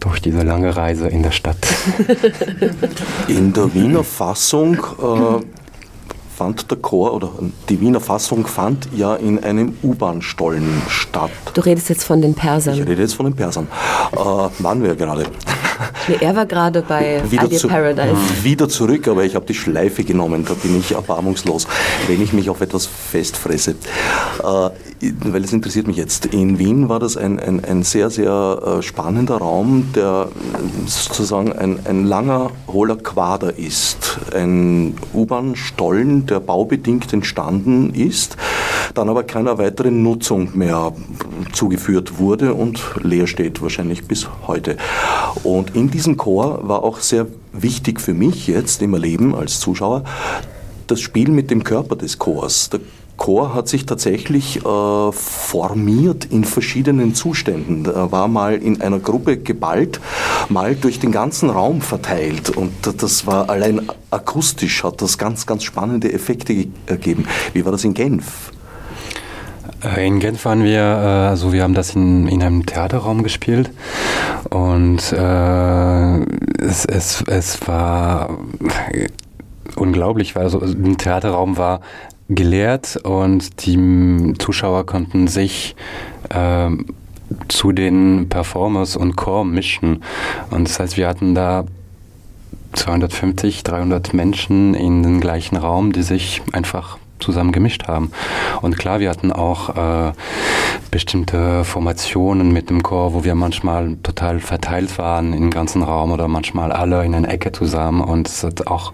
durch diese lange Reise in der Stadt. In der Wiener Fassung äh, fand der Chor oder die Wiener Fassung fand ja in einem U-Bahn-Stollen statt. Du redest jetzt von den Persern. Ich rede jetzt von den Persern. Äh, waren wir gerade. Nee, er war gerade bei wieder zu, Paradise. Wieder zurück, aber ich habe die Schleife genommen, da bin ich erbarmungslos, wenn ich mich auf etwas festfresse. Äh, weil es interessiert mich jetzt. In Wien war das ein, ein, ein sehr, sehr äh, spannender Raum, der sozusagen ein, ein langer, hohler Quader ist. Ein U-Bahn-Stollen, der baubedingt entstanden ist, dann aber keiner weiteren Nutzung mehr zugeführt wurde und leer steht wahrscheinlich bis heute. Und in diesem Chor war auch sehr wichtig für mich jetzt im Erleben als Zuschauer das Spiel mit dem Körper des Chors. Der Chor hat sich tatsächlich äh, formiert in verschiedenen Zuständen. Er war mal in einer Gruppe geballt, mal durch den ganzen Raum verteilt. Und das war allein akustisch, hat das ganz, ganz spannende Effekte gegeben. Wie war das in Genf? Äh, in Genf waren wir, äh, also wir haben das in, in einem Theaterraum gespielt und äh, es, es, es war unglaublich, weil also ein Theaterraum war geleert und die Zuschauer konnten sich äh, zu den Performers und Chor mischen. Und das heißt, wir hatten da 250, 300 Menschen in den gleichen Raum, die sich einfach zusammen gemischt haben. Und klar, wir hatten auch äh, bestimmte Formationen mit dem Chor, wo wir manchmal total verteilt waren im ganzen Raum oder manchmal alle in einer Ecke zusammen und es hat auch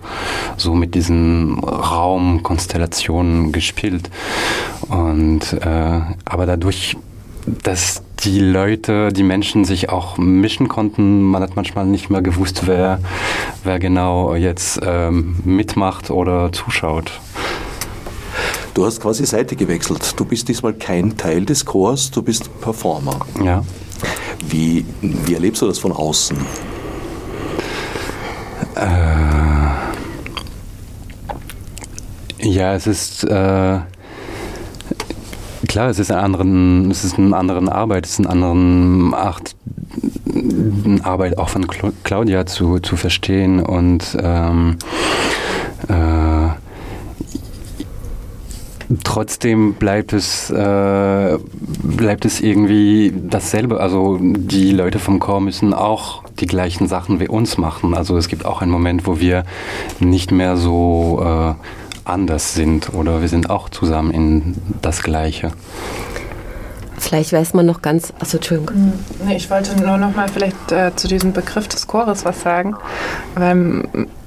so mit diesen Raumkonstellationen gespielt. Und äh, aber dadurch, dass die Leute, die Menschen sich auch mischen konnten. Man hat manchmal nicht mehr gewusst, wer, wer genau jetzt ähm, mitmacht oder zuschaut. Du hast quasi Seite gewechselt. Du bist diesmal kein Teil des Chors, du bist Performer. Ja. Wie, wie erlebst du das von außen? Äh, ja, es ist äh, klar, es ist, eine anderen, es ist eine andere Arbeit, es ist eine andere Art, eine Arbeit auch von Claudia zu, zu verstehen und ähm, äh, trotzdem bleibt es, äh, bleibt es irgendwie dasselbe. Also die Leute vom Chor müssen auch die gleichen Sachen wie uns machen. Also es gibt auch einen Moment, wo wir nicht mehr so äh, anders sind oder wir sind auch zusammen in das Gleiche. Vielleicht weiß man noch ganz. Achso, Entschuldigung. Hm, nee, ich wollte nur noch mal vielleicht äh, zu diesem Begriff des Chores was sagen, weil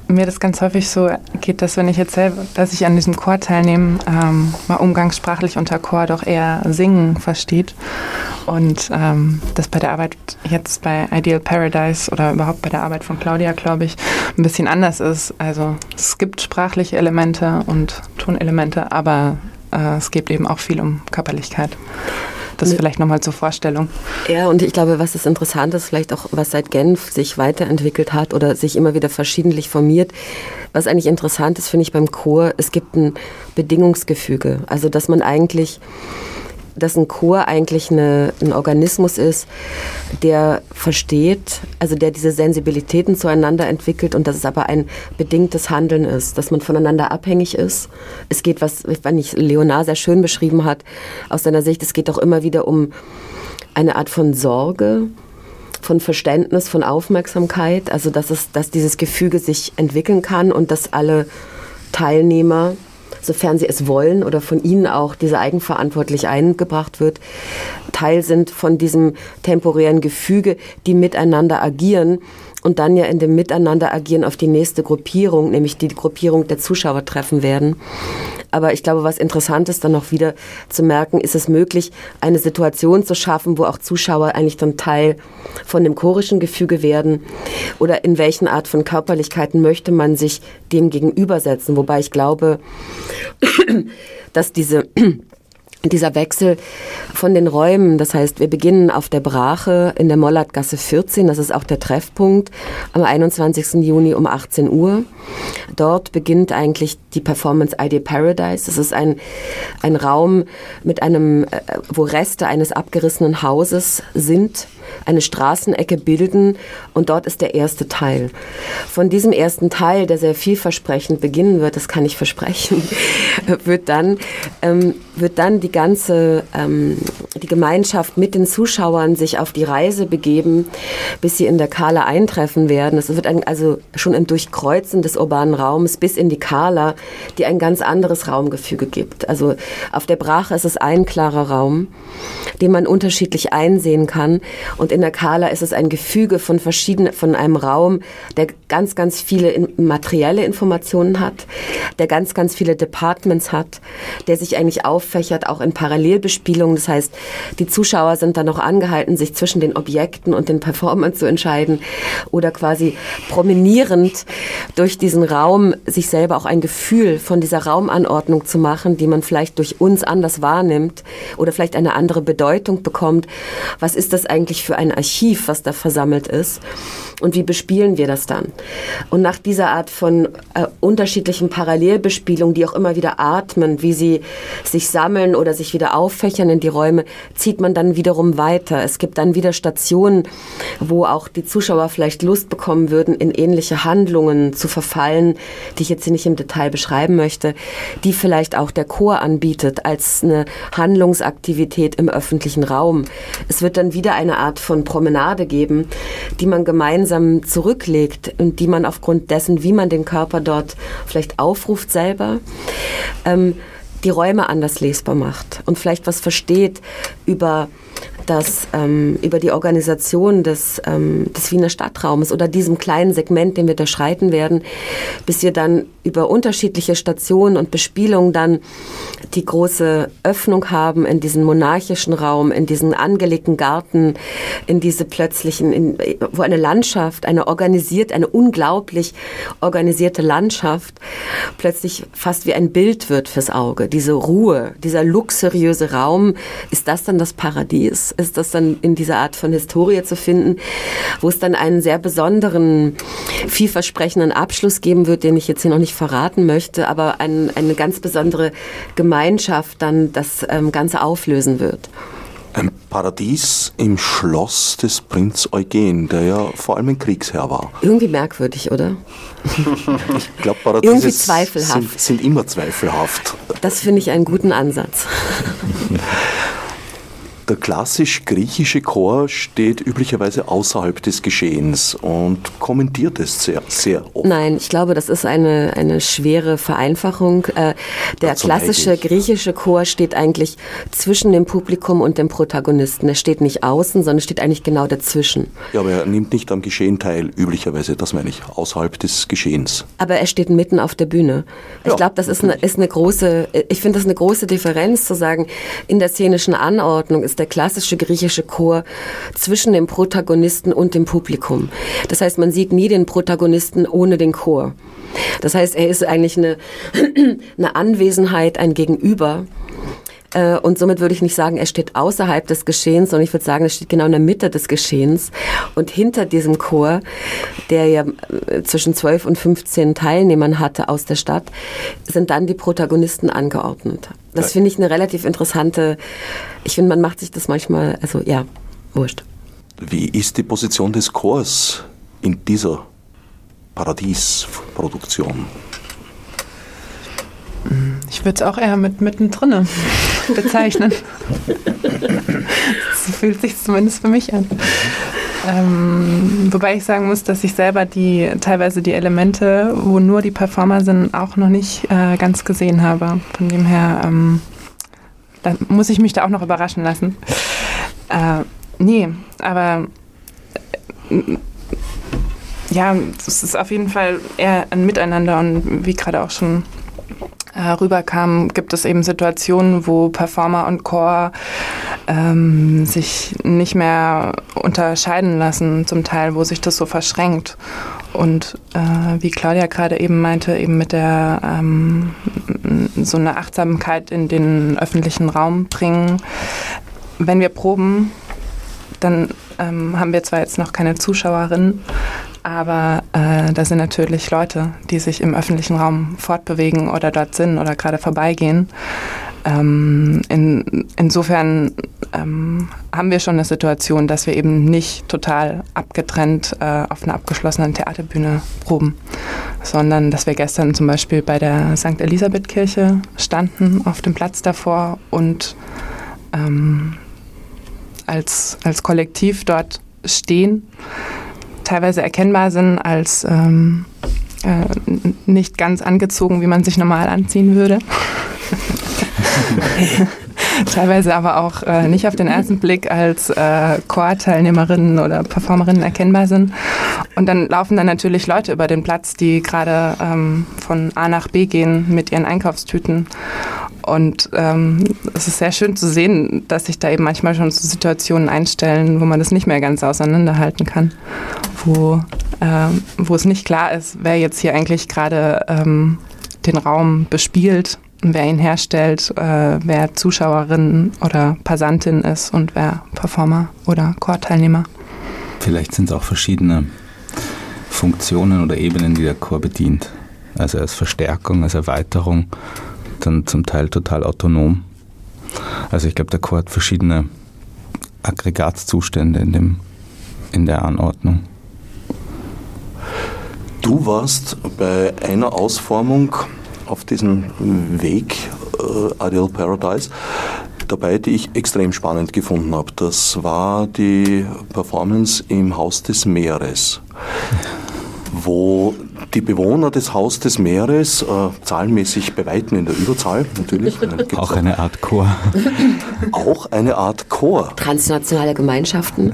mir das ganz häufig so geht, dass wenn ich erzähle, dass ich an diesem Chor teilnehme, ähm, mal umgangssprachlich unter Chor doch eher Singen versteht. Und ähm, das bei der Arbeit jetzt bei Ideal Paradise oder überhaupt bei der Arbeit von Claudia, glaube ich, ein bisschen anders ist. Also es gibt sprachliche Elemente und Tonelemente, aber äh, es geht eben auch viel um Körperlichkeit. Das vielleicht nochmal zur Vorstellung. Ja, und ich glaube, was das Interessante ist, vielleicht auch, was seit Genf sich weiterentwickelt hat oder sich immer wieder verschiedentlich formiert, was eigentlich interessant ist, finde ich beim Chor, es gibt ein Bedingungsgefüge. Also, dass man eigentlich dass ein Chor eigentlich eine, ein Organismus ist, der versteht, also der diese Sensibilitäten zueinander entwickelt und dass es aber ein bedingtes Handeln ist, dass man voneinander abhängig ist. Es geht, was wenn ich Leonard sehr schön beschrieben hat, aus seiner Sicht, es geht auch immer wieder um eine Art von Sorge, von Verständnis, von Aufmerksamkeit, also dass, es, dass dieses Gefüge sich entwickeln kann und dass alle Teilnehmer sofern sie es wollen oder von ihnen auch diese eigenverantwortlich eingebracht wird, Teil sind von diesem temporären Gefüge, die miteinander agieren und dann ja in dem Miteinander agieren auf die nächste Gruppierung, nämlich die Gruppierung der Zuschauer treffen werden. Aber ich glaube, was interessant ist, dann noch wieder zu merken, ist es möglich, eine Situation zu schaffen, wo auch Zuschauer eigentlich dann Teil von dem chorischen Gefüge werden? Oder in welchen Art von Körperlichkeiten möchte man sich dem gegenübersetzen? Wobei ich glaube, dass diese dieser Wechsel von den Räumen, das heißt, wir beginnen auf der Brache in der Mollertgasse 14, das ist auch der Treffpunkt, am 21. Juni um 18 Uhr. Dort beginnt eigentlich die Performance ID Paradise. Das ist ein, ein Raum mit einem, äh, wo Reste eines abgerissenen Hauses sind eine Straßenecke bilden und dort ist der erste Teil. Von diesem ersten Teil, der sehr vielversprechend beginnen wird, das kann ich versprechen, wird dann, ähm, wird dann die ganze, ähm, die Gemeinschaft mit den Zuschauern sich auf die Reise begeben, bis sie in der Kala eintreffen werden. Es wird ein, also schon ein Durchkreuzen des urbanen Raums bis in die Kala, die ein ganz anderes Raumgefüge gibt. Also auf der Brache ist es ein klarer Raum, den man unterschiedlich einsehen kann und in der Kala ist es ein Gefüge von verschiedenen, von einem Raum, der ganz, ganz viele materielle Informationen hat, der ganz, ganz viele Departments hat, der sich eigentlich auffächert, auch in Parallelbespielungen. Das heißt, die Zuschauer sind dann noch angehalten, sich zwischen den Objekten und den Performern zu entscheiden oder quasi promenierend durch diesen Raum sich selber auch ein Gefühl von dieser Raumanordnung zu machen, die man vielleicht durch uns anders wahrnimmt oder vielleicht eine andere Bedeutung bekommt. Was ist das eigentlich für ein Archiv, was da versammelt ist? Und wie bespielen wir das dann? Und nach dieser Art von äh, unterschiedlichen Parallelbespielungen, die auch immer wieder atmen, wie sie sich sammeln oder sich wieder auffächern in die Räume, zieht man dann wiederum weiter. Es gibt dann wieder Stationen, wo auch die Zuschauer vielleicht Lust bekommen würden, in ähnliche Handlungen zu verfallen, die ich jetzt hier nicht im Detail beschreiben möchte, die vielleicht auch der Chor anbietet als eine Handlungsaktivität im öffentlichen Raum. Es wird dann wieder eine Art von Promenade geben, die man gemeinsam gemeinsam zurücklegt und die man aufgrund dessen, wie man den Körper dort vielleicht aufruft selber, ähm, die Räume anders lesbar macht und vielleicht was versteht über dass ähm, über die Organisation des, ähm, des Wiener Stadtraumes oder diesem kleinen Segment, den wir durchschreiten werden, bis wir dann über unterschiedliche Stationen und Bespielungen dann die große Öffnung haben in diesen monarchischen Raum, in diesen angelegten Garten, in diese plötzlichen, in, wo eine Landschaft, eine organisiert, eine unglaublich organisierte Landschaft plötzlich fast wie ein Bild wird fürs Auge. Diese Ruhe, dieser luxuriöse Raum, ist das dann das Paradies? Ist das dann in dieser Art von Historie zu finden, wo es dann einen sehr besonderen, vielversprechenden Abschluss geben wird, den ich jetzt hier noch nicht verraten möchte, aber ein, eine ganz besondere Gemeinschaft dann das ähm, Ganze auflösen wird. Ein Paradies im Schloss des Prinz Eugen, der ja vor allem ein Kriegsherr war. Irgendwie merkwürdig, oder? Ich glaube, Paradiese Irgendwie zweifelhaft. Sind, sind immer zweifelhaft. Das finde ich einen guten Ansatz. Der klassisch griechische Chor steht üblicherweise außerhalb des Geschehens und kommentiert es sehr, sehr oft. Nein, ich glaube, das ist eine, eine schwere Vereinfachung. Äh, der Dazu klassische griechische Chor steht eigentlich zwischen dem Publikum und dem Protagonisten. Er steht nicht außen, sondern steht eigentlich genau dazwischen. Ja, aber er nimmt nicht am Geschehen teil, üblicherweise, das meine ich, außerhalb des Geschehens. Aber er steht mitten auf der Bühne. Ich Ja, glaube, das ist eine, ist eine große, ich finde das eine große Differenz zu sagen, in der szenischen Anordnung ist der klassische griechische Chor zwischen dem Protagonisten und dem Publikum. Das heißt, man sieht nie den Protagonisten ohne den Chor. Das heißt, er ist eigentlich eine, eine Anwesenheit, ein Gegenüber. Äh, Und somit würde ich nicht sagen, er steht außerhalb des Geschehens, sondern ich würde sagen, er steht genau in der Mitte des Geschehens. Und hinter diesem Chor, der ja äh, zwischen 12 und 15 Teilnehmern hatte aus der Stadt, sind dann die Protagonisten angeordnet. Das finde ich eine relativ interessante, ich finde, man macht sich das manchmal, also ja, wurscht. Wie ist die Position des Chors in dieser Paradiesproduktion? Ich würde es auch eher mit mittendrin bezeichnen. so fühlt sich zumindest für mich an. Ähm, wobei ich sagen muss, dass ich selber die teilweise die Elemente, wo nur die Performer sind, auch noch nicht äh, ganz gesehen habe. Von dem her ähm, muss ich mich da auch noch überraschen lassen. Äh, nee, aber äh, ja, es ist auf jeden Fall eher ein Miteinander und wie gerade auch schon rüberkam, gibt es eben Situationen, wo Performer und Chor ähm, sich nicht mehr unterscheiden lassen, zum Teil, wo sich das so verschränkt. Und äh, wie Claudia gerade eben meinte, eben mit der ähm, so eine Achtsamkeit in den öffentlichen Raum bringen. Wenn wir proben, dann ähm, haben wir zwar jetzt noch keine Zuschauerinnen, aber äh, da sind natürlich Leute, die sich im öffentlichen Raum fortbewegen oder dort sind oder gerade vorbeigehen. Ähm, in, insofern ähm, haben wir schon eine Situation, dass wir eben nicht total abgetrennt äh, auf einer abgeschlossenen Theaterbühne proben, sondern dass wir gestern zum Beispiel bei der St. Elisabeth-Kirche standen auf dem Platz davor und ähm, als, als Kollektiv dort stehen, teilweise erkennbar sind als ähm, äh, nicht ganz angezogen, wie man sich normal anziehen würde. teilweise aber auch äh, nicht auf den ersten Blick als äh, Chorteilnehmerinnen oder Performerinnen erkennbar sind. Und dann laufen dann natürlich Leute über den Platz, die gerade ähm, von A nach B gehen mit ihren Einkaufstüten. Und ähm, es ist sehr schön zu sehen, dass sich da eben manchmal schon so Situationen einstellen, wo man das nicht mehr ganz auseinanderhalten kann, wo, ähm, wo es nicht klar ist, wer jetzt hier eigentlich gerade ähm, den Raum bespielt, wer ihn herstellt, äh, wer Zuschauerin oder Passantin ist und wer Performer oder Chorteilnehmer. Vielleicht sind es auch verschiedene Funktionen oder Ebenen, die der Chor bedient. Also als Verstärkung, als Erweiterung, dann zum Teil total autonom. Also ich glaube, der Chor hat verschiedene Aggregatzustände in, dem, in der Anordnung. Du warst bei einer Ausformung auf diesem Weg äh, Ideal Paradise dabei, die ich extrem spannend gefunden habe. Das war die Performance im Haus des Meeres, wo Die Bewohner des Haus des Meeres, äh, zahlenmäßig bei Weitem in der Überzahl natürlich. auch eine Art Chor. auch eine Art Chor. Transnationale Gemeinschaften.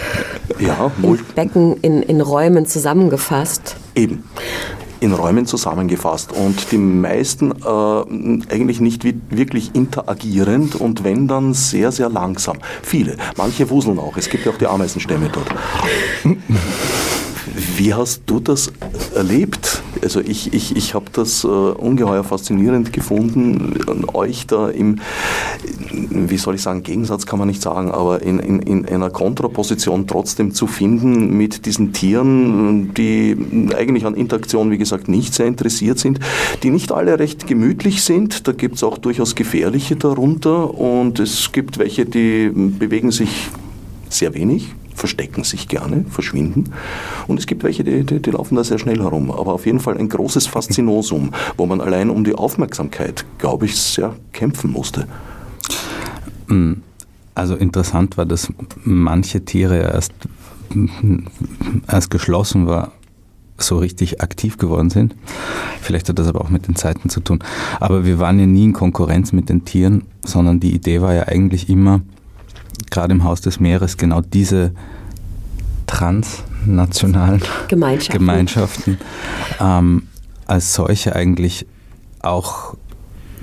ja, wohl. In Becken in, in Räumen zusammengefasst. Eben in Räumen zusammengefasst und die meisten äh, eigentlich nicht wirklich interagierend und wenn dann sehr, sehr langsam. Viele. Manche wuseln auch. Es gibt ja auch die Ameisenstämme dort. Wie hast du das erlebt? Also ich, ich, ich habe das äh, ungeheuer faszinierend gefunden, euch da im, wie soll ich sagen, Gegensatz kann man nicht sagen, aber in, in, in einer Kontraposition trotzdem zu finden mit diesen Tieren, die eigentlich an Interaktion, wie gesagt, nicht sehr interessiert sind, die nicht alle recht gemütlich sind. Da gibt es auch durchaus gefährliche darunter und es gibt welche, die bewegen sich sehr wenig, verstecken sich gerne, verschwinden. Und es gibt welche, die, die, die, laufen da sehr schnell herum. Aber auf jeden Fall ein großes Faszinosum, wo man allein um die Aufmerksamkeit, glaube ich, sehr kämpfen musste. Hm. Also interessant war, dass manche Tiere erst als geschlossen war, so richtig aktiv geworden sind. Vielleicht hat das aber auch mit den Zeiten zu tun. Aber wir waren ja nie in Konkurrenz mit den Tieren, sondern die Idee war ja eigentlich immer, gerade im Haus des Meeres genau diese transnationalen Gemeinschaften, Gemeinschaften ähm, als solche eigentlich auch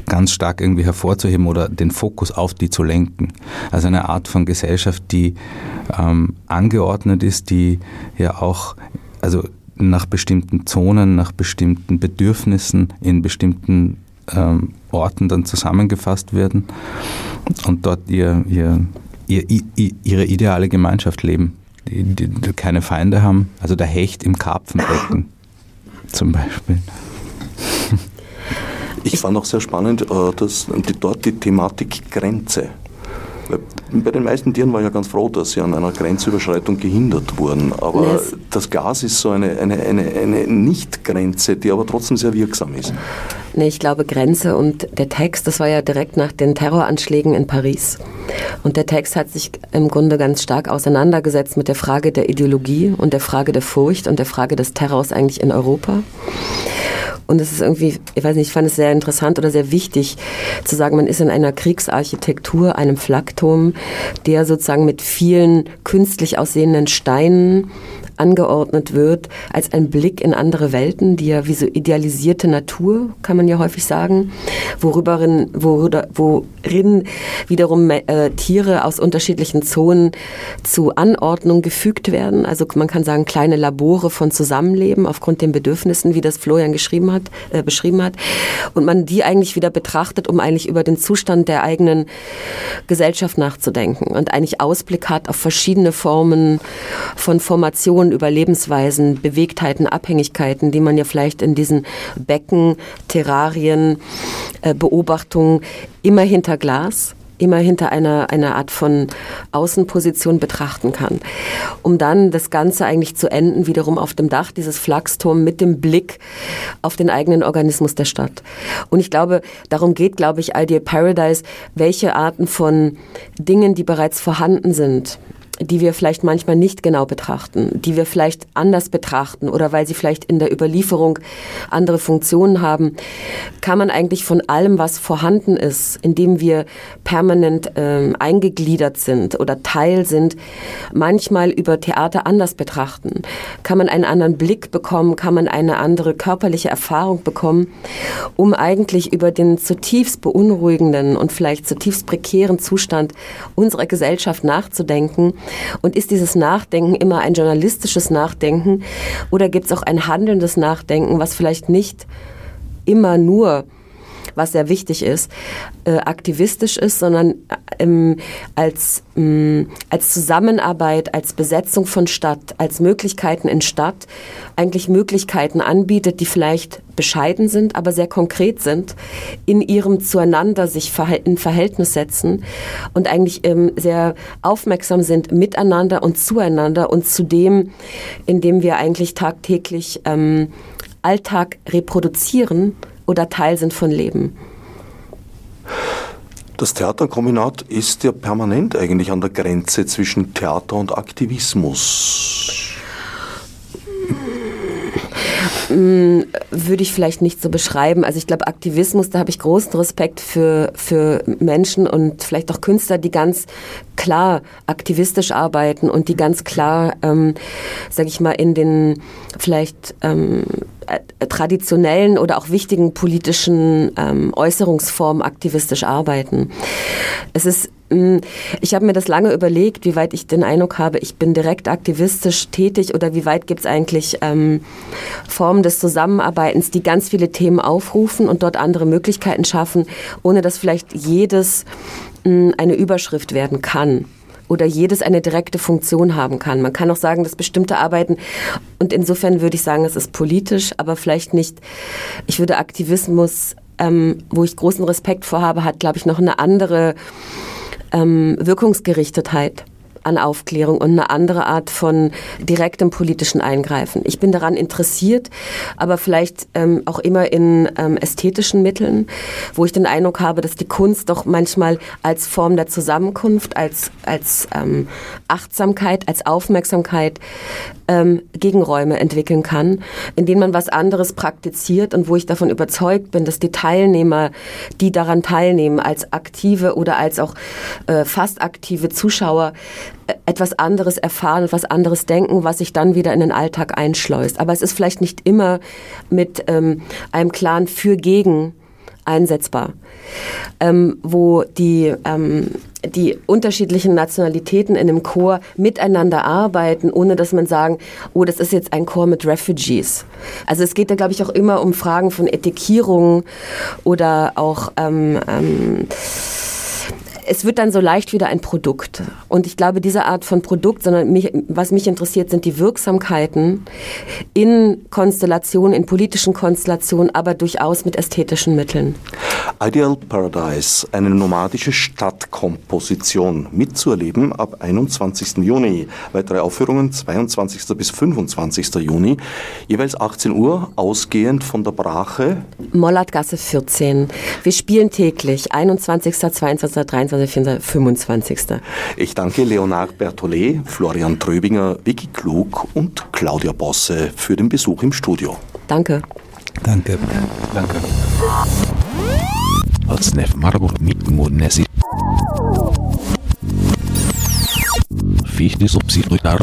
ganz stark irgendwie hervorzuheben oder den Fokus auf die zu lenken. Also eine Art von Gesellschaft, die ähm, angeordnet ist, die ja auch also nach bestimmten Zonen, nach bestimmten Bedürfnissen in bestimmten ähm, Orten dann zusammengefasst werden und dort ihr, ihr ihr, ihre ideale Gemeinschaft leben, die, die, die, keine Feinde haben. Also der Hecht im Karpfenbecken zum Beispiel. Ich fand auch sehr spannend, äh, dass dort die Thematik Grenze bei den meisten Tieren war ich ja ganz froh, dass sie an einer Grenzüberschreitung gehindert wurden. Aber yes. das Gas ist so eine, eine, eine, eine Nicht-Grenze, die aber trotzdem sehr wirksam ist. Nee, ich glaube, Grenze und der Text, das war ja direkt nach den Terroranschlägen in Paris. Und der Text hat sich im Grunde ganz stark auseinandergesetzt mit der Frage der Ideologie und der Frage der Furcht und der Frage des Terrors eigentlich in Europa. Und es ist irgendwie, ich weiß nicht, ich fand es sehr interessant oder sehr wichtig zu sagen, man ist in einer Kriegsarchitektur, einem Flakturm, der sozusagen mit vielen künstlich aussehenden Steinen angeordnet wird als ein Blick in andere Welten, die ja wie so idealisierte Natur, kann man ja häufig sagen, worüberin, worin wiederum äh, Tiere aus unterschiedlichen Zonen zu Anordnung gefügt werden. Also man kann sagen, kleine Labore von Zusammenleben aufgrund den Bedürfnissen, wie das Florian geschrieben hat, äh, beschrieben hat. Und man die eigentlich wieder betrachtet, um eigentlich über den Zustand der eigenen Gesellschaft nachzudenken und eigentlich Ausblick hat auf verschiedene Formen von Formationen Überlebensweisen, Bewegtheiten, Abhängigkeiten, die man ja vielleicht in diesen Becken, Terrarien, äh, Beobachtungen immer hinter Glas immer hinter einer, einer Art von Außenposition betrachten kann. Um dann das Ganze eigentlich zu enden, wiederum auf dem Dach dieses Flachsturm mit dem Blick auf den eigenen Organismus der Stadt. Und ich glaube, darum geht, glaube ich, Ideal Paradise, welche Arten von Dingen, die bereits vorhanden sind, die wir vielleicht manchmal nicht genau betrachten, die wir vielleicht anders betrachten oder weil sie vielleicht in der Überlieferung andere Funktionen haben, kann man eigentlich von allem, was vorhanden ist, indem wir permanent ähm, eingegliedert sind oder Teil sind, manchmal über Theater anders betrachten. Kann man einen anderen Blick bekommen, kann man eine andere körperliche Erfahrung bekommen, um eigentlich über den zutiefst beunruhigenden und vielleicht zutiefst prekären Zustand unserer Gesellschaft nachzudenken und ist dieses Nachdenken immer ein journalistisches Nachdenken? Oder gibt es auch ein handelndes Nachdenken, was vielleicht nicht immer nur was sehr wichtig ist, äh, aktivistisch ist, sondern ähm, als, ähm, als Zusammenarbeit, als Besetzung von Stadt, als Möglichkeiten in Stadt eigentlich Möglichkeiten anbietet, die vielleicht bescheiden sind, aber sehr konkret sind, in ihrem Zueinander sich in Verhältnis setzen und eigentlich ähm, sehr aufmerksam sind miteinander und zueinander und zu dem, in dem wir eigentlich tagtäglich ähm, Alltag reproduzieren oder Teil sind von Leben. Das Theaterkombinat ist ja permanent eigentlich an der Grenze zwischen Theater und Aktivismus. Würde ich vielleicht nicht so beschreiben. Also ich glaube, Aktivismus, da habe ich großen Respekt für, für Menschen und vielleicht auch Künstler, die ganz klar aktivistisch arbeiten und die ganz klar, ähm, sage ich mal, in den vielleicht ähm, äh, traditionellen oder auch wichtigen politischen ähm, Äußerungsformen aktivistisch arbeiten. Es ist ich habe mir das lange überlegt, wie weit ich den Eindruck habe, ich bin direkt aktivistisch tätig oder wie weit gibt es eigentlich ähm, Formen des Zusammenarbeitens, die ganz viele Themen aufrufen und dort andere Möglichkeiten schaffen, ohne dass vielleicht jedes mh, hm, eine Überschrift werden kann oder jedes eine direkte Funktion haben kann. Man kann auch sagen, dass bestimmte Arbeiten, und insofern würde ich sagen, es ist politisch, aber vielleicht nicht, ich würde Aktivismus, ähm, wo ich großen Respekt vor habe, hat, glaube ich, noch eine andere ähm, Wirkungsgerichtetheit an Aufklärung und eine andere Art von direktem politischen Eingreifen. Ich bin daran interessiert, aber vielleicht ähm, auch immer in ähm, ästhetischen Mitteln, wo ich den Eindruck habe, dass die Kunst doch manchmal als Form der Zusammenkunft, als, als ähm, Achtsamkeit, als Aufmerksamkeit ähm, Gegenräume entwickeln kann, in denen man was anderes praktiziert und wo ich davon überzeugt bin, dass die Teilnehmer, die daran teilnehmen, als aktive oder als auch äh, fast aktive Zuschauer, etwas anderes erfahren, etwas anderes denken, was sich dann wieder in den Alltag einschleust. Aber es ist vielleicht nicht immer mit ähm, einem klaren Für-Gegen einsetzbar, ähm, wo die, ähm, die unterschiedlichen Nationalitäten in einem Chor miteinander arbeiten, ohne dass man sagen, oh, das ist jetzt ein Chor mit Refugees. Also es geht da, glaube ich, auch immer um Fragen von Etikierung oder auch ähm, ähm, es wird dann so leicht wieder ein Produkt. Und ich glaube, diese Art von Produkt, sondern mich, was mich interessiert, sind die Wirksamkeiten in Konstellationen, in politischen Konstellationen, aber durchaus mit ästhetischen Mitteln. Ideal Paradise, eine nomadische Stadtkomposition, mitzuerleben ab 21. Juni. Weitere Aufführungen 22. bis 25. Juni, jeweils 18 Uhr, ausgehend von der Brache. Mollertgasse 14. Wir spielen täglich, 21., 22., 23. 24. 25. Ich danke Leonard Berthollet, Florian Tröbinger, Vicky Klug und Claudia Bosse für den Besuch im Studio. Danke. Danke. Danke. Als Nef Marburg mit Munesi. Fichtes Obsidrutar.